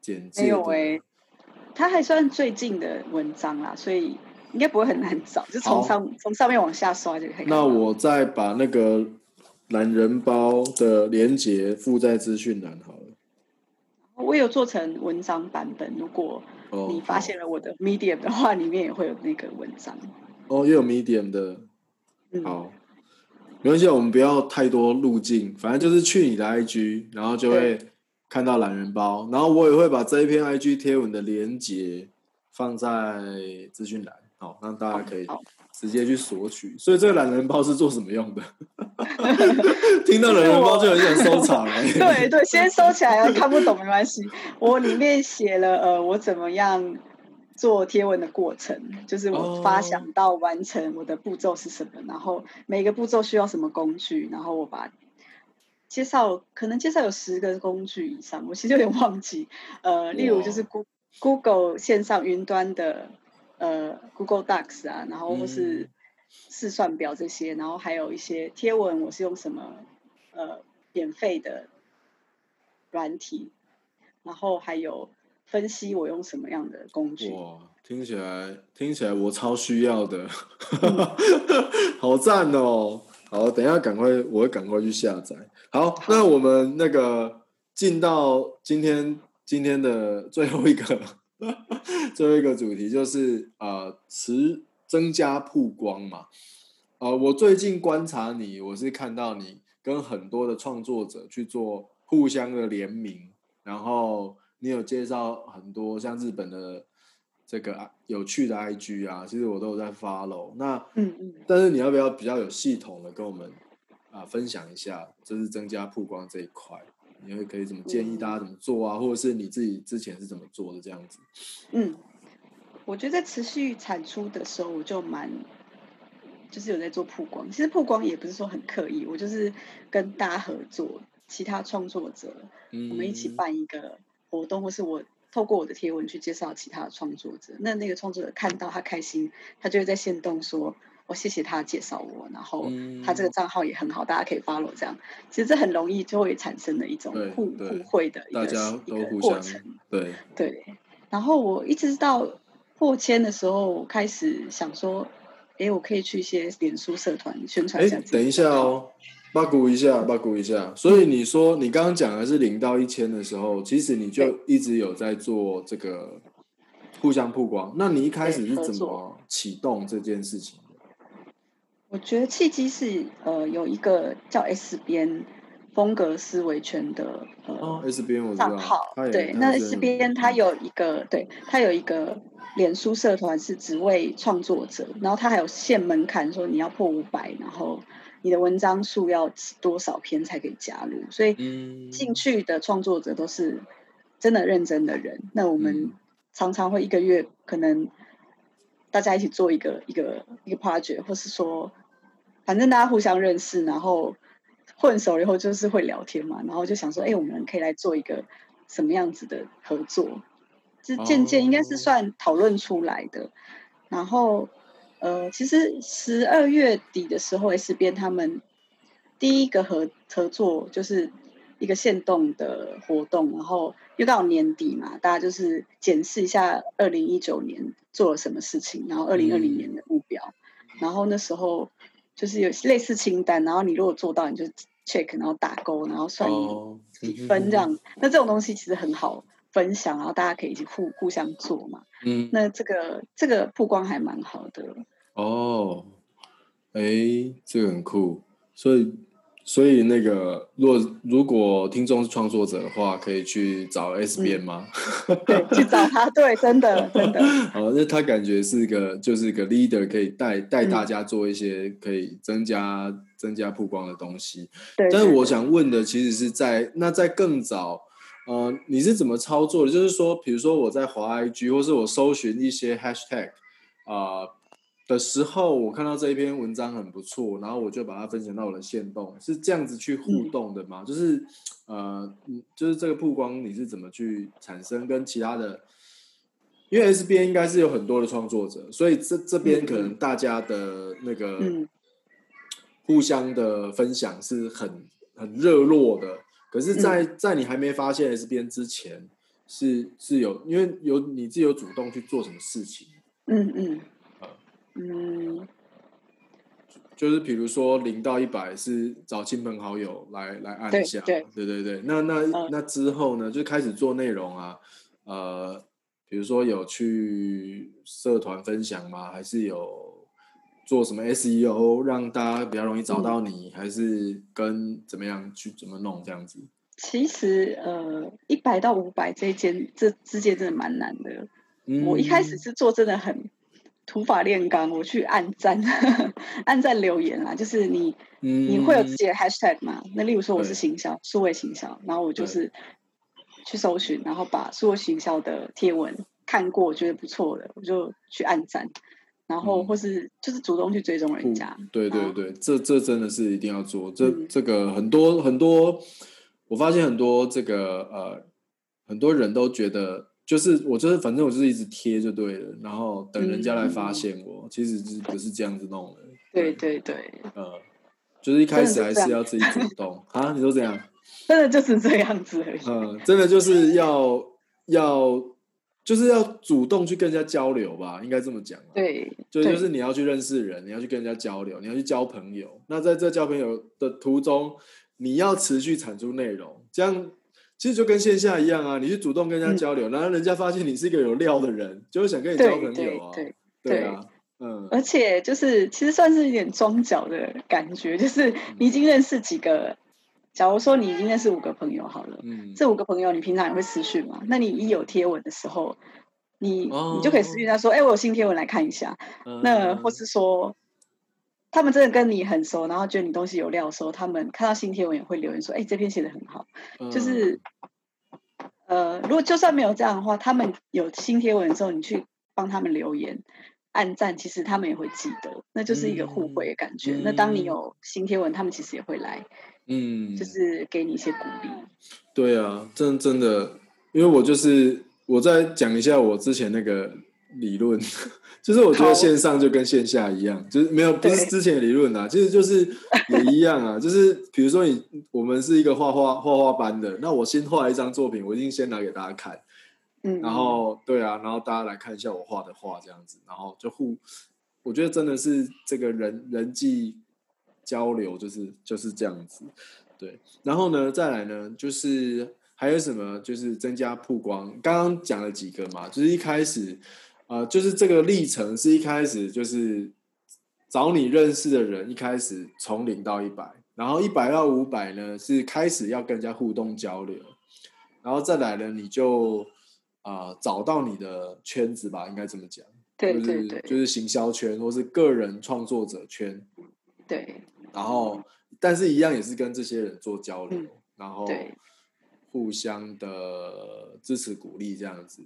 简介没有的哎、它还算最近的文章啦，所以应该不会很难找，就从上从上面往下刷就可以。那我再把那个懒人包的连接附在资讯栏好了。我有做成文章版本，如果哦，你发现了我的 Medium 的话，里面也会有那个文章。好哦，又有 Medium 的，嗯，好，没关系，我们不要太多路径，反正就是去你的 IG，然后就会看到懒人包，然后我也会把这一篇 IG 贴文的连接放在资讯栏，好，让大家可以直接去索取。所以这个懒人包是做什么用的？听到懒人包就很想收藏哎、对对，先收起来，看不懂没关系。我里面写了呃，我怎么样做贴文的过程，就是我发哦想到完成我的步骤是什么，然后每个步骤需要什么工具，然后我把介绍可能介绍有十个工具以上，我其实有点忘记。呃，例如就是 Goo- Google 线上云端的呃 Google Docs 啊，然后或是嗯。试算表这些，然后还有一些贴文，我是用什么呃免费的软体，然后还有分析我用什么样的工具。哇，听起来听起来我超需要的，嗯 好赞哦！好，等一下赶快，我会赶快去下载。好，那我们那个进到今天今天的最后一个 最后一个主题，就是呃，持增加曝光嘛。呃，我最近观察你，我是看到你跟很多的创作者去做互相的联名，然后你有介绍很多像日本的这个啊有趣的 IG 啊，其实我都有在 follow。那嗯嗯。但是你要不要比较有系统的跟我们啊分享一下，就是增加曝光这一块，你会可以怎么建议大家怎么做啊，或者是你自己之前是怎么做的这样子？嗯，我觉得在持续产出的时候，我就蛮就是有在做曝光。其实曝光也不是说很刻意，我就是跟大家合作，其他创作者，嗯，我们一起办一个活动，或是我透过我的贴文去介绍其他的创作者。那那个创作者看到他开心，他就会在线动说：“哦，谢谢他介绍我，然后嗯他这个账号也很好，大家可以 follow 这样。”其实这很容易就会产生了一种互互惠的一个过程。对，对，然后我一直到破千的时候，我开始想说，哎，我可以去一些脸书社团宣传哎一下。，等一下，哦，八股一下，八股一下。所以你说你刚刚讲的是零到一千的时候，其实你就一直有在做这个互相曝光。那你一开始是怎么启动这件事情的？我觉得契机是呃有一个叫 S 边风格思维圈的呃、哦，S 边我知道账号，，对，那 S 边它有一个对，它有一个脸书社团是只为创作者，然后它还有限门槛，说你要破五百，然后你的文章数要多少篇才可以加入，所以嗯进去的创作者都是真的认真的人。那我们嗯常常会一个月可能大家一起做一个一个一个 project，或是说反正大家互相认识，然后混熟了以后就是会聊天嘛，然后就想说，哎、我们可以来做一个什么样子的合作？就渐渐应该是哦算讨论出来的。然后呃，其实十二月底的时候，S 边他们第一个合合作就是一个限动的活动，然后又到年底嘛，大家就是检视一下二零一九年做了什么事情，然后二零二零年的目标，然后那时候就是有类似清单，然后你如果做到，你就 check，然后打勾，然后算你哦几分这样。那这种东西其实很好分享，然后大家可以一起互互相做嘛。嗯，那这个这个曝光还蛮好的。哦，哎，这个很酷，所以所以那个，如果如果听众是创作者的话，可以去找 S 边吗？对，去找他，对，真的真的，好，那他感觉是一个就是个 leader，可以带带嗯大家做一些可以增加增加曝光的东西。对。但是我想问的其实是在那在更早，呃，你是怎么操作的？就是说，比如说我在华 IG，或是我搜寻一些 hashtag 啊、的时候，我看到这一篇文章很不错，然后我就把它分享到我的线动，是这样子去互嗯动的吗？就是呃，嗯就是这个曝光你是怎么去产生跟其他的？因为 S 边应该是有很多的创作者，所以这这边嗯可能大家的那个嗯互相的分享是很很热络的。可是在，在你还没发现 S 边之前，是是有因为有你自己有主动去做什么事情，嗯嗯。啊。嗯，就是比如说零到一百是找亲朋好友来来按一下，对。对对对。那那、嗯。那之后呢，就开始做内容啊，呃，比如说有去社团分享吗？还是有做什么 SEO 让大家比较容易找到你？还是跟怎么样去怎么弄这样子？其实呃，一百到五百这一间这之间真的蛮难的。嗯我一开始是做真的很土法炼钢，我去按赞 按赞留言啦，就是你你会有自己的 hashtag 嘛？那例如说我是行销，数位行销，然后我就是去搜寻，然后把数位行销的贴文看过我觉得不错的，我就去按赞，然后嗯或是就是主动去追踪人家。对对啊对，这这真的是一定要做。这、嗯这个很多很多，我发现很多这个呃，很多人都觉得，就是我就是反正我就是一直贴就对了，然后等人家来发现我，其实是不是这样子弄的？对对对，呃，就是一开始还是要自己主 动啊。你说怎样？真的就是这样子而已。嗯，真的就是要要就是要主动去跟人家交流吧，应该这么讲啊。对，就就是你要去认识人，你要去跟人家交流，你要去交朋友。那在这交朋友的途中，你要持续产出内容，这样其实就跟线下一样啊。你去主动跟人家嗯交流，然后人家发现你是一个有料的人，就会想跟你交朋友啊。对对啊，嗯，而且就是其实算是一点装脚的感觉，就是嗯你已经认识几个，假如说你已经认识五个朋友好了，嗯，这五个朋友你平常也会私讯嘛？那你一有贴文的时候，你、哦你就可以私讯他说：“哎、我有新贴文来看一下。那嗯或是说，他们真的跟你很熟，然后觉得你东西有料的时候，他们看到新贴文也会留言说：“哎、这篇写的很好。嗯就是呃，如果就算没有这样的话，他们有新贴文的时候，你去帮他们留言、按赞，其实他们也会记得，那就是一个互惠的感觉。嗯那当你有新贴文，他们其实也会来，嗯，就是给你一些鼓励。对啊，真真的，因为我就是我再讲一下我之前那个理论，就是我觉得线上就跟线下一样，就是没有不是之前的理论啊，其实就是也一样啊，就是比如说你我们是一个画画画画班的，那我先画一张作品，我一定先拿给大家看，嗯，然后对啊，然后大家来看一下我画的画这样子，然后就互，我觉得真的是这个人人际交流就是就是这样子，对。然后呢，再来呢，就是还有什么，就是增加曝光。刚刚讲了几个嘛，就是一开始，呃，就是这个历程是一开始就是找你认识的人，一开始从零到一百，然后一百到五百呢是开始要跟人家互动交流，然后再来呢，你就啊、呃找到你的圈子吧，应该这么讲。就是对对对就是行销圈或是个人创作者圈，对然后但是一样也是跟这些人做交流，嗯然后互相的支持鼓励这样子，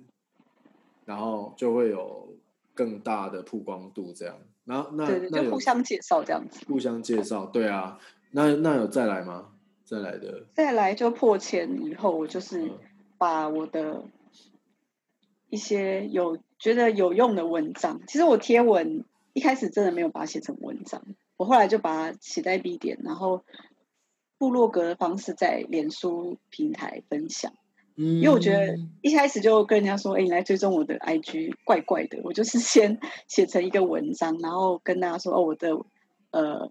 然后就会有更大的曝光度这样。然后那那有就互相介绍这样子。互相介绍，对啊，那那有再来吗？再来的，再来就破千以后，我就是嗯把我的一些有觉得有用的文章，其实我贴文一开始真的没有把它写成文章，我后来就把它写在 B 点，然后部落格的方式在脸书平台分享。嗯因为我觉得一开始就跟人家说，哎、你来追踪我的 IG，怪怪的。我就是先写成一个文章，然后跟大家说，哦，我的呃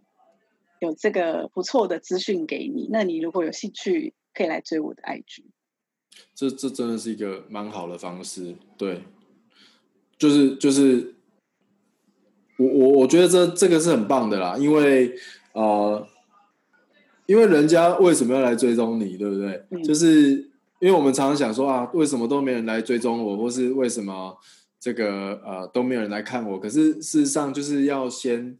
有这个不错的资讯给你，那你如果有兴趣，可以来追我的 IG。这这真的是一个蛮好的方式，对，就是就是，我我我觉得这这个是很棒的啦，因为呃，因为人家为什么要来追踪你，对不对？嗯就是因为我们常常想说啊，为什么都没人来追踪我，或是为什么这个呃都没有人来看我？可是事实上就是要先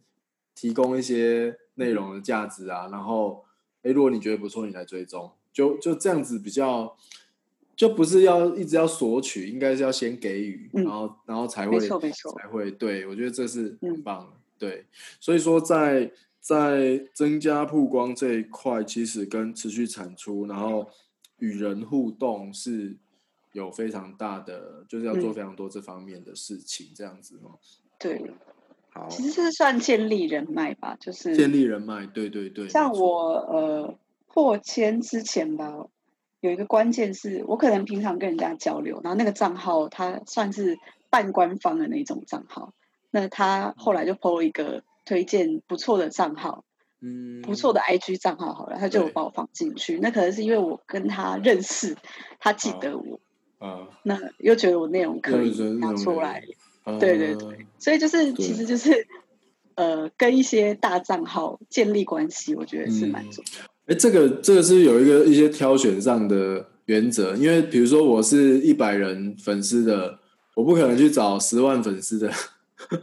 提供一些内容的价值啊，然后诶，如果你觉得不错，你来追踪，就就这样子比较，就不是要一直要索取，应该是要先给予，嗯然后然后才没会才会对我觉得这是很嗯。棒的，对，所以说在在增加曝光这一块，其实跟持续产出，然后与人互动是有非常大的，就是要做嗯。非常多这方面的事情，这样子哦。对，好，其实是算建立人脉吧，就是建立人脉，对对对，像我呃破千之前吧，有一个关键是我可能平常跟人家交流，然后那个账号它算是半官方的那种账号，那他后来就 PO 一个推荐不错的账号，嗯。不错的 IG 账号好了，他就有把我放进去。那可能是因为我跟他认识，他记得我，啊，那又觉得我内容可以拿出来，啊对对对，所以就是其。实就是呃跟一些大账号建立关系，我觉得是蛮嗯重要的。哎，这个这个是有一个一些挑选上的原则，因为比如说我是一百人粉丝的，我不可能去找十万粉丝的，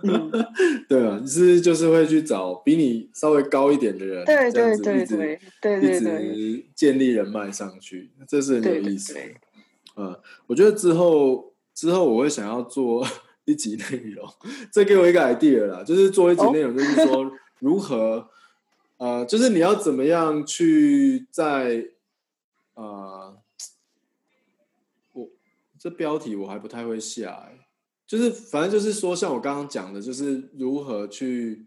嗯，对啊，你是就是会去找比你稍微高一点的人，对对对对对一对对直建立人脉上去，这是很有意思嗯，我觉得之后之后我会想要做一集内容，这给我一个 idea 啦，就是做一集内容，就是说如何，呃，就是你要怎么样去在，呃，我这标题我还不太会下，哎，就是反正就是说，像我刚刚讲的，就是如何去，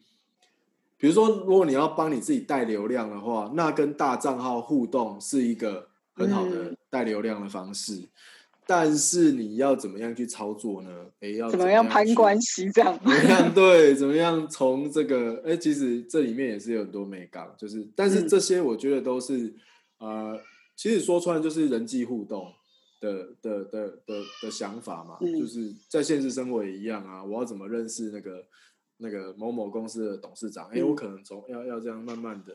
比如说，如果你要帮你自己带流量的话，那跟大账号互动是一个很好的带流量的方式。但是你要怎么样去操作呢？哎，要怎么样攀关系这样？怎么样对？怎么样从这个？哎，其实这里面也是有很多美感，就是，但是这些我觉得都是，呃，其实说穿就是人际互动的的的的的想法嘛，就是在现实生活也一样啊。我要怎么认识那个那个某某公司的董事长？哎，我可能从要要这样慢慢的、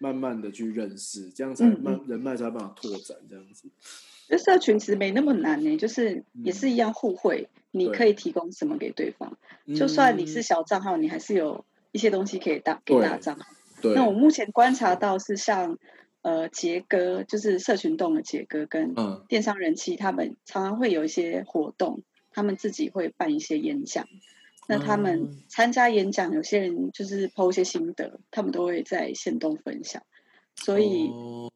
慢慢的去认识，这样才慢人脉才有办法拓展这样子。这社群其实没那么难呢，就是也是一样互惠，你可以提供什么给对方，就算你是小账号，你还是有一些东西可以大给大账号。那我目前观察到是像呃杰哥，就是社群动的杰哥跟电商人气，他们常常会有一些活动，他们自己会办一些演讲。那他们参加演讲，有些人就是一些心得，他们都会在线动分享。所以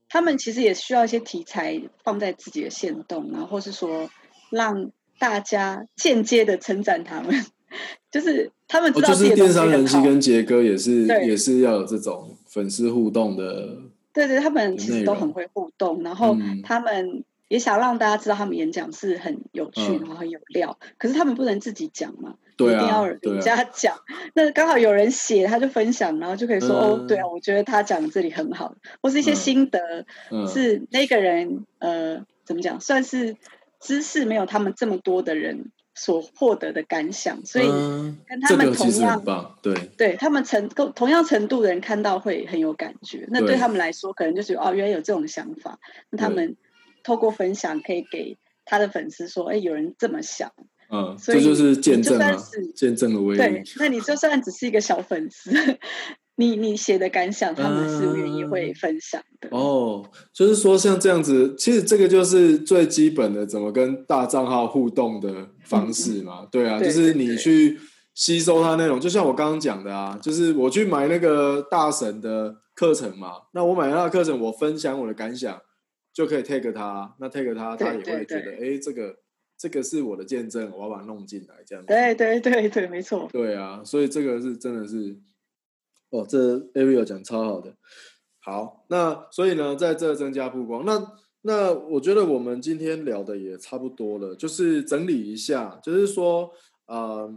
他们其实也需要一些题材放在自己的线动，然后或是说让大家间接的称赞他们，就是他们知道就是电商人气跟杰哥也是也是要有这种粉丝互动的。对对，他们其实都很会互动，然后他们也想让大家知道他们演讲是很有趣，然后很有料。可是他们不能自己讲嘛。一定要人家讲，那刚好有人写，他就分享，然后就可以说哦，对啊，我觉得他讲这里很好，或是一些心得，是那个人呃，怎么讲，算是知识没有他们这么多的人所获得的感想，所以跟他们同样，对，对他们程同样程度的人看到会很有感觉，那对他们来说，可能就是哦，原来有这种想法，那他们透过分享可以给他的粉丝说，哎，有人这么想。嗯，这就是见证啊，见证的威力。对，那你就算只是一个小粉丝，你你写的感想，他们是愿意会分享的。哦，就是说像这样子，其实这个就是最基本的怎么跟大账号互动的方式嘛。对啊，就是你去吸收他内容，就像我刚刚讲的啊，就是我去买那个大神的课程嘛，那我买那个课程，我分享我的感想，就可以 take 他，那 take 他，他也会觉得，哎，这个。这个是我的见证，我要把它弄进来，这样。对对对对，没错。对啊，所以这个是真的是，哦，这 Ariel 讲超好的。好，那所以呢，在这增加曝光，那那我觉得我们今天聊的也差不多了，就是整理一下，就是说，呃，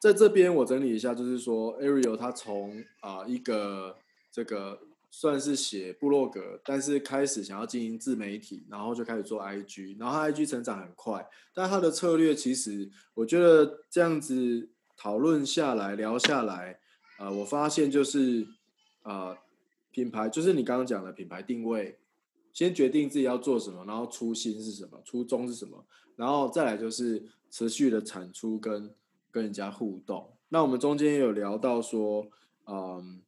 在这边我整理一下，就是说，Ariel 他从啊一个这个。算是写部落格，但是开始想要经营自媒体，然后就开始做 IG，然后 IG 成长很快，但他的策略其实，我觉得这样子讨论下来、聊下来，呃，我发现就是，呃，品牌就是你刚刚讲的品牌定位，先决定自己要做什么，然后初心是什么，初衷是什么，然后再来就是持续的产出跟跟人家互动。那我们中间有聊到说，嗯。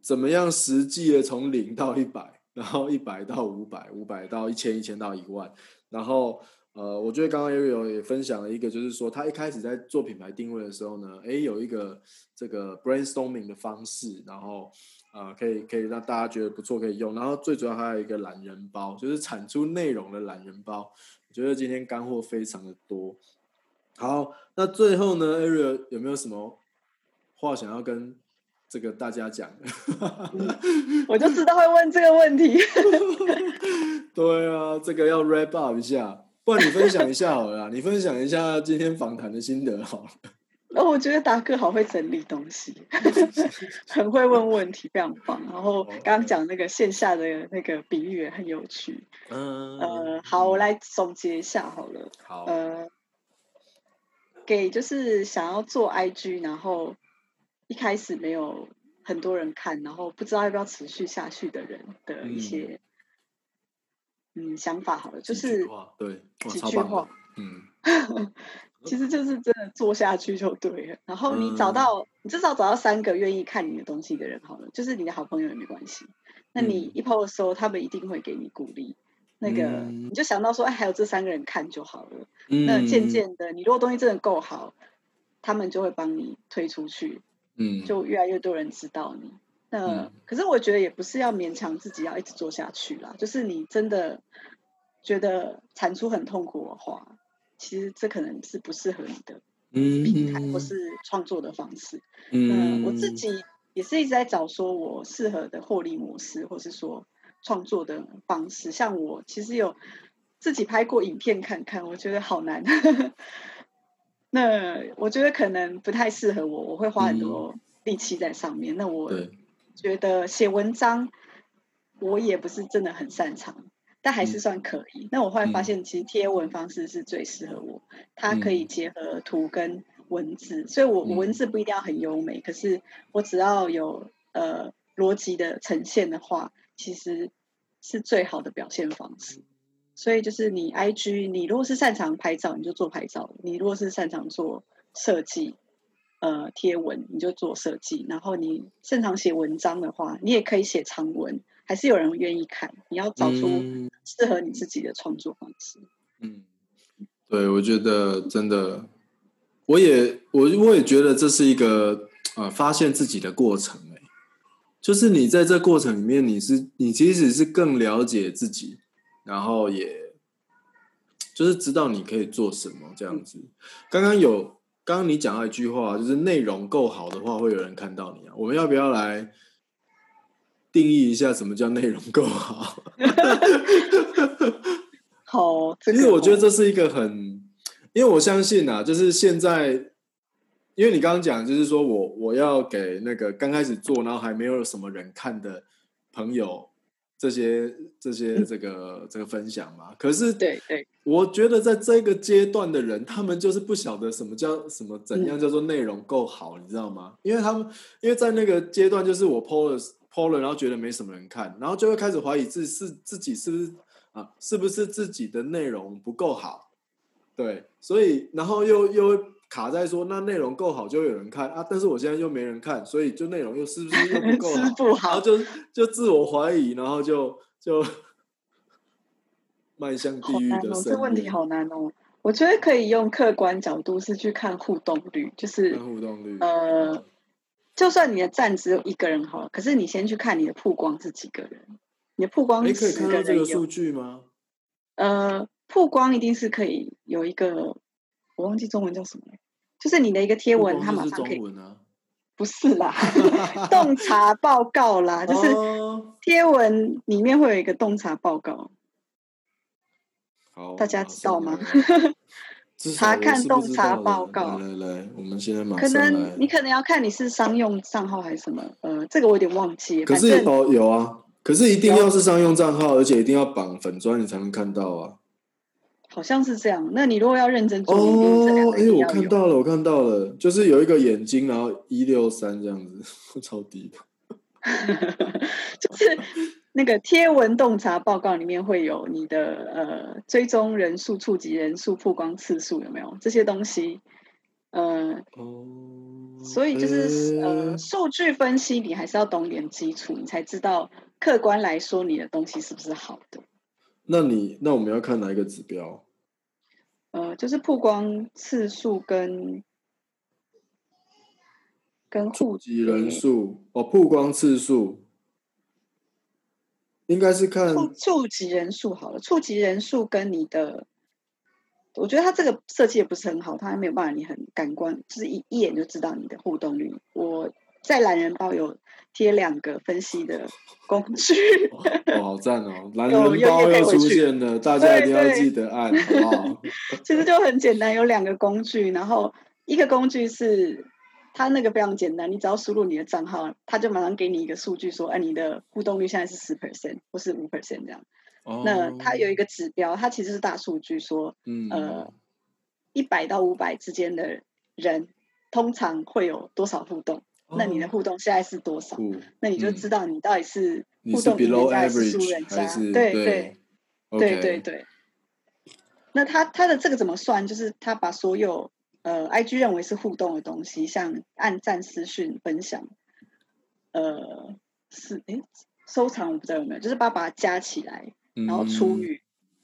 怎么样实际的从零到一百，然后一百到五百，五百到一千，一千到一万，然后呃，我觉得刚刚 Ariel 也分享了一个，就是说他一开始在做品牌定位的时候呢，诶，有一个这个 brainstorming 的方式，然后啊，可以可以让大家觉得不错，可以用。然后最主要还有一个懒人包，就是产出内容的懒人包。我觉得今天干货非常的多。好，那最后呢，Ariel 有没有什么话想要跟？这个大家讲，我就知道会问这个问题。对啊，这个要 wrap up 一下，不然你分享一下好了，你分享一下今天访谈的心得好了。哦，我觉得达哥好会整理东西，很会问问题，非常棒。然后刚刚讲那个线下的那个比喻也很有趣。嗯，呃，好，我来总结一下好了。好，呃，给就是想要做 IG，然后。一开始没有很多人看，然后不知道要不要持续下去的人的一些嗯想法，好了，就是对几句话，嗯，其实就是真的做下去就对了。然后你找到，你至少找到三个愿意看你的东西的人，好了，就是你的好朋友也没关系。那你一抛的时候，他们一定会给你鼓励。那个你就想到说，哎，还有这三个人看就好了。那渐渐的，你如果东西真的够好，他们就会帮你推出去，嗯，就越来越多人知道你。那可是我觉得也不是要勉强自己要一直做下去啦，就是你真的觉得产出很痛苦的话，其实这可能是不适合你的平台或是创作的方式。嗯，我自己也是一直在找说我适合的获利模式，或是说创作的方式。像我其实有自己拍过影片看看，我觉得好难。那我觉得可能不太适合我，我会花很多力气在上面。那我。觉得写文章，我也不是真的很擅长，但还是算可以。那我后来发现，其实贴文方式是最适合我，它可以结合图跟文字，所以我文字不一定要很优美，可是我只要有呃逻辑的呈现的话，其实是最好的表现方式。所以就是你 IG，你如果是擅长拍照，你就做拍照；你如果是擅长做设计。呃，贴文你就做设计，然后你擅长写文章的话，你也可以写长文，还是有人愿意看。你要找出适合你自己的创作方式。嗯，对，我觉得真的，我也我我也觉得这是一个呃发现自己的过程。哎，就是你在这过程里面，你是你其实是更了解自己，然后也就是知道你可以做什么这样子。刚刚有。刚刚你讲到一句话，就是内容够好的话，会有人看到你啊。我们要不要来定义一下什么叫内容够好？好，其实我觉得这是一个很，因为我相信啊，就是现在，因为你刚刚讲，就是说我我要给那个刚开始做，然后还没有什么人看的朋友。这些这些这个这个分享嘛，可是对对，我觉得在这个阶段的人，他们就是不晓得什么叫什么怎样叫做内容够好，你知道吗？因为他们因为在那个阶段，就是我 PO 了 PO 了，然后觉得没什么人看，然后就会开始怀疑自是自己是不是啊，是不是自己的内容不够好？对，所以然后又又。卡在说那内容够好就有人看啊，但是我现在又没人看，所以就内容又是不是又不够好，然后就就自我怀疑，然后就就迈向地狱的这问题好难哦。我觉得可以用客观角度是去看互动率，就是互动率。呃，就算你的站只有一个人好，可是你先去看你的曝光是几个人，你的曝光可以看到这个数据吗？呃，曝光一定是可以有一个。我忘记中文叫什么了，就是你的一个贴文，它马上可以。不是啦，洞察报告啦，就是贴文里面会有一个洞察报告。好，大家知道吗？查看洞察报告。来来，我们现在马上可能你可能要看你是商用账号还是什么，呃，这个我有点忘记。可是哦，有啊，可是一定要是商用账号，而且一定要绑粉砖，你才能看到啊。好像是这样。那你如果要认真做，哦，哎，我看到了，我看到了，就是有一个眼睛，然后一六三这样子，超低的。就是那个贴文洞察报告里面会有你的呃追踪人数、触及人数、曝光次数有没有这些东西？呃，哦，所以就是呃数据分析，你还是要懂点基础，你才知道客观来说你的东西是不是好的。那你那我们要看哪一个指标？呃，就是曝光次数跟跟触及人数哦，曝光次数应该是看触及人数好了。触及人数跟你的，我觉得它这个设计也不是很好，它没有办法你很感官，就是一一眼就知道你的互动率。我在懒人包有。贴两个分析的工具，哦，好赞哦！懒人包又出现了，大家一定要记得按，好不好？其实就很简单，有两个工具，然后一个工具是它那个非常简单，你只要输入你的账号，它就马上给你一个数据，说，哎，你的互动率现在是十 percent 或是五 percent 这样。那它有一个指标，它其实是大数据，说，嗯呃，一百到五百之间的人通常会有多少互动？那你的互动现在是多少？那你就知道你到底是互动比人家还是输人家？对对对对对。那他他的这个怎么算？就是他把所有呃，IG 认为是互动的东西，像按赞、私讯、分享，呃，是诶收藏我不知道有没有，就是把把它加起来，然后除以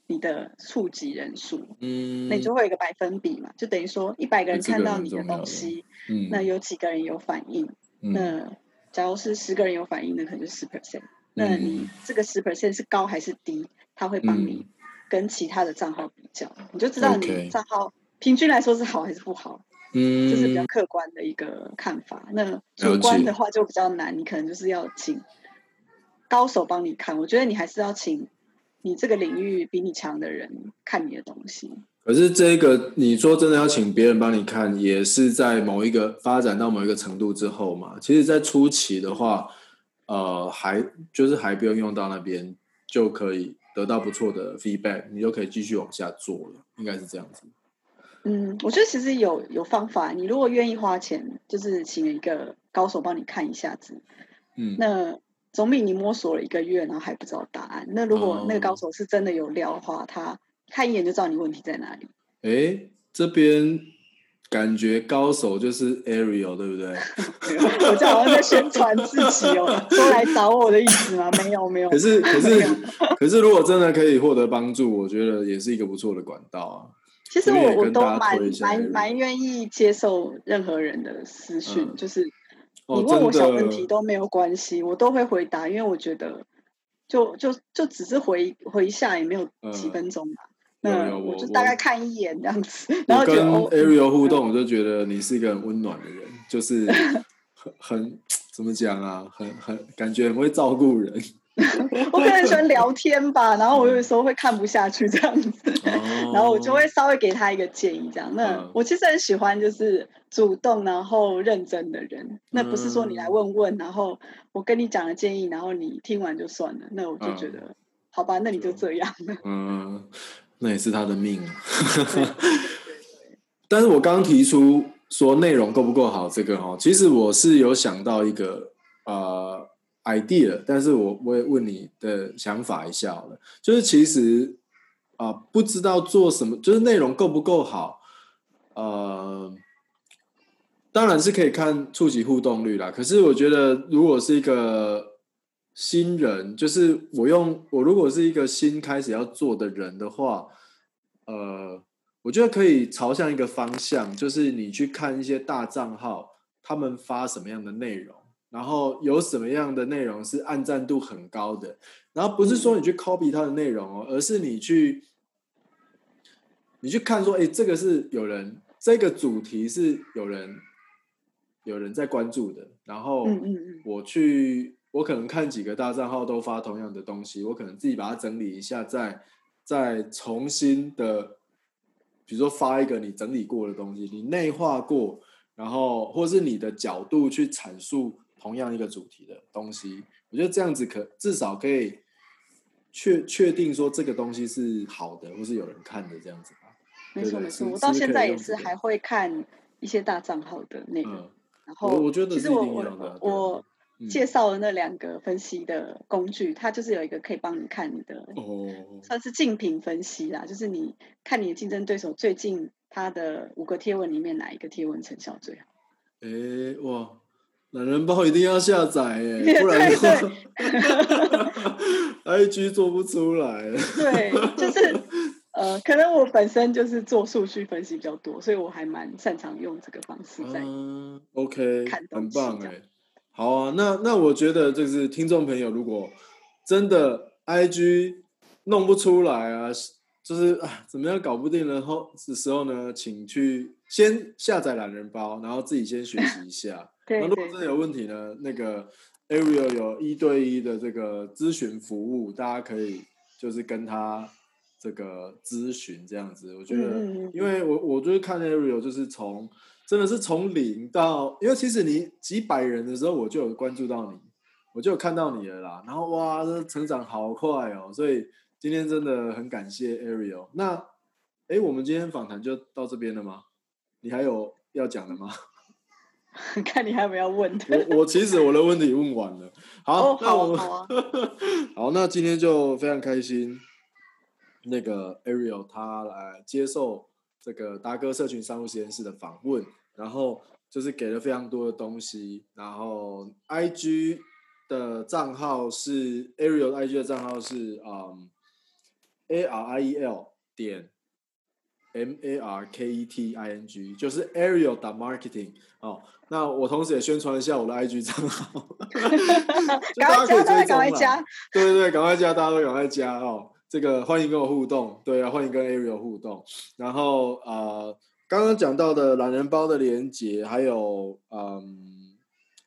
你的触及人数，嗯，那你就会有一个百分比嘛，就等于说一百个人看到你的东西，嗯，那有几个人有反应？嗯那假如是十个人有反应，那可能就十 percent。那嗯你这个十 percent 是高还是低？他会帮你跟其他的账号比较，你就知道你账号平均来说是好还是不好。嗯，这是比较客观的一个看法。那主观的话就比较难，你可能就是要请高手帮你看。我觉得你还是要请你这个领域比你强的人看你的东西。可是这个你说真的要请别人帮你看，也是在某一个发展到某一个程度之后嘛。其实，在初期的话，呃，还就是还不用用到那边就可以得到不错的 feedback，你就可以继续往下做了，应该是这样子。嗯，我觉得其实有有方法。你如果愿意花钱，就是请一个高手帮你看一下子，嗯，那总比你摸索了一个月然后还不知道答案。那如果那个高哦手是真的有料的话，他看一眼就知道你问题在哪里。哎，这边感觉高手就是 Ariel，对不对？我这好像在宣传自己哦，说来找我的意思吗？没有没有。可是可是可是，如果真的可以获得帮助，我觉得也是一个不错的管道啊。其实我我都蛮蛮蛮愿意接受任何人的私讯，嗯就是哦你问我小问题都没有关系，我都会回答，因为我觉得就就就只是回回一下，也没有几嗯分钟嘛。有那我就大概看一眼这样子，然后跟后觉得哦，Ariel 互动，我就觉得你是一个很温暖的人，就是 很很怎么讲啊，很很感觉很会照顾人。我可能喜欢聊天吧，然后我有时候会看不下去这样子，哦。然后我就会稍微给他一个建议，这样。那嗯。我其实很喜欢就是主动然后认真的人，那不是说你嗯。来问问，然后我跟你讲了建议，然后你听完就算了，那我就觉得、好吧，那你就这样。嗯，那也是他的命。但是我刚刚提出说内容够不够好，这个哈，其实我是有想到一个呃 idea，但是我我也问你的想法一下好了，就是其实啊、不知道做什么，就是内容够不够好，呃，当然是可以看触及互动率啦。可是我觉得，如果是一个新人，就是我用我如果是一个新开始要做的人的话，呃，我觉得可以朝向一个方向，就是你去看一些大账号，他们发什么样的内容，然后有什么样的内容是按赞度很高的，然后不是说你去 copy 它的内容哦，而是你去你去看说，哎，这个是有人这个主题是有人有人在关注的，然后我去我可能看几个大账号都发同样的东西，我可能自己把它整理一下，再再重新的，比如说发一个你整理过的东西，你内化过，然后或是你的角度去阐述同样一个主题的东西，我觉得这样子可至少可以确确定说这个东西是好的，或是有人看的这样子吧。没错没错，我到现在也是还会看一些大账号的内容，嗯，然后我我觉得其实我我介绍的那两个分析的工具，它就是有一个可以帮你看你的哦，算是竞品分析啦，就是你看你的竞争对手最近他的五个贴文里面哪一个贴文成效最好。诶，哇，懒人包一定要下载哎，对不然的对 话，IG 做不出来。对，就是呃，可能我本身就是做数据分析比较多，所以我还蛮擅长用这个方式在。嗯，OK，很棒哎。好啊，那那我觉得就是听众朋友，如果真的 IG 弄不出来啊，就是啊怎么样搞不定然后的时候呢，请去先下载懒人包，然后自己先学习一下。对那如果真的有问题呢，那个 Ariel 有一对一的这个咨询服务，大家可以就是跟他这个咨询这样子。我觉得，因为我我就是看 Ariel 就是从真的是从零到，因为其实你几百人的时候，我就有关注到你，我就有看到你了啦。然后哇，这成长好快哦，所以今天真的很感谢 Ariel。那哎，我们今天访谈就到这边了吗？你还有要讲的吗？看你还有没有问的。我我其实我的问题问完了。好，哦，那我们啊好啊，好，那今天就非常开心，那个 Ariel 他来接受这个达哥社群商务实验室的访问，然后就是给了非常多的东西，然后 IG 的账号是 Ariel 的 IG 的账号是嗯 A R I E L 点 M A R K E T I N G，就是 Ariel 打 Marketing 哦。那我同时也宣传一下我的 IG 账号，赶快加，赶快加，对对对，赶快加，大家都赶快加哦。这个欢迎跟我互动，对啊，欢迎跟 Ariel 互动。然后呃，刚刚讲到的懒人包的连接，还有嗯，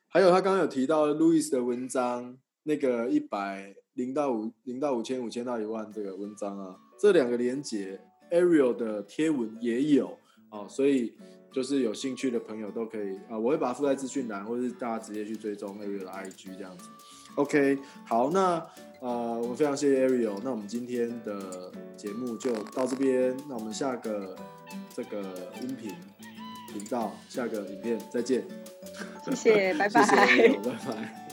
还有他刚刚有提到 Louis 的文章，那个一百零到五零到五千五千到一万这个文章啊，这两个连接 Ariel 的贴文也有哦，所以。就是有兴趣的朋友都可以啊，我会把它附在资讯栏，或者是大家直接去追踪 Ariel 的 IG 这样子。OK，好，那呃，我们非常谢谢 Ariel，那我们今天的节目就到这边，那我们下个这个音频频道，下个影片再见。谢谢，拜拜。谢谢，拜拜。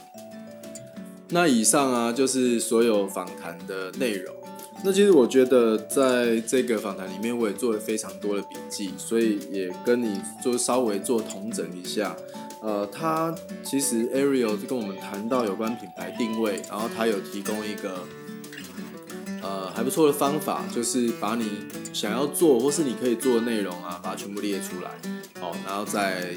那以上啊，就是所有访谈的内容。那其实我觉得，在这个访谈里面，我也做了非常多的笔记，所以也跟你就稍微做同整一下。呃，他其实 Ariel 跟我们谈到有关品牌定位，然后他有提供一个呃还不错的方法，就是把你想要做或是你可以做的内容啊，把它全部列出来，哦，然后再。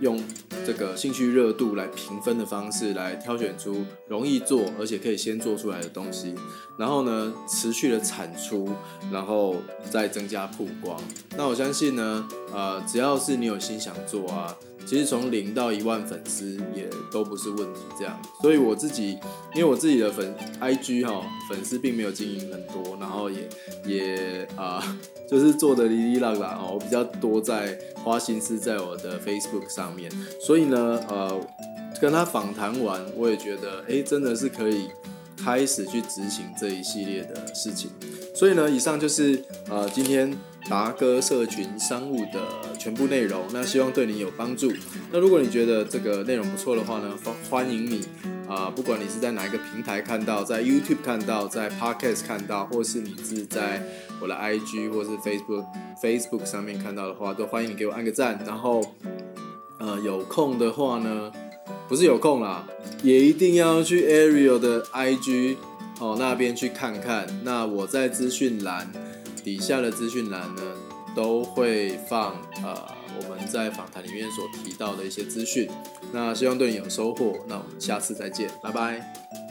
用这个兴趣热度来评分的方式来挑选出容易做而且可以先做出来的东西，然后呢持续的产出，然后再增加曝光。那我相信呢，呃，只要是你有心想做啊。其实从零到一万粉丝也都不是问题，这样。所以我自己，因为我自己的粉 IG 哈粉丝并没有经营很多，然后也也啊，就是做的哩哩啦啦哦，我比较多在花心思在我的 Facebook 上面。所以呢，呃，跟他访谈完，我也觉得，哎，真的是可以开始去执行这一系列的事情。所以呢，以上就是呃今天。达哥社群商务的全部内容，那希望对你有帮助。那如果你觉得这个内容不错的话呢，欢迎你啊，不管你是在哪一个平台看到，在 YouTube 看到，在 Podcast 看到，或是你是在我的 IG 或是 Facebook Facebook 上面看到的话，都欢迎你给我按个赞。然后，呃，有空的话呢，不是有空啦，也一定要去 Ariel 的 IG 哦那边去看看。那我在资讯栏。底下的资讯栏呢，都会放呃我们在访谈里面所提到的一些资讯。那希望对你有收获。那我们下次再见，拜拜。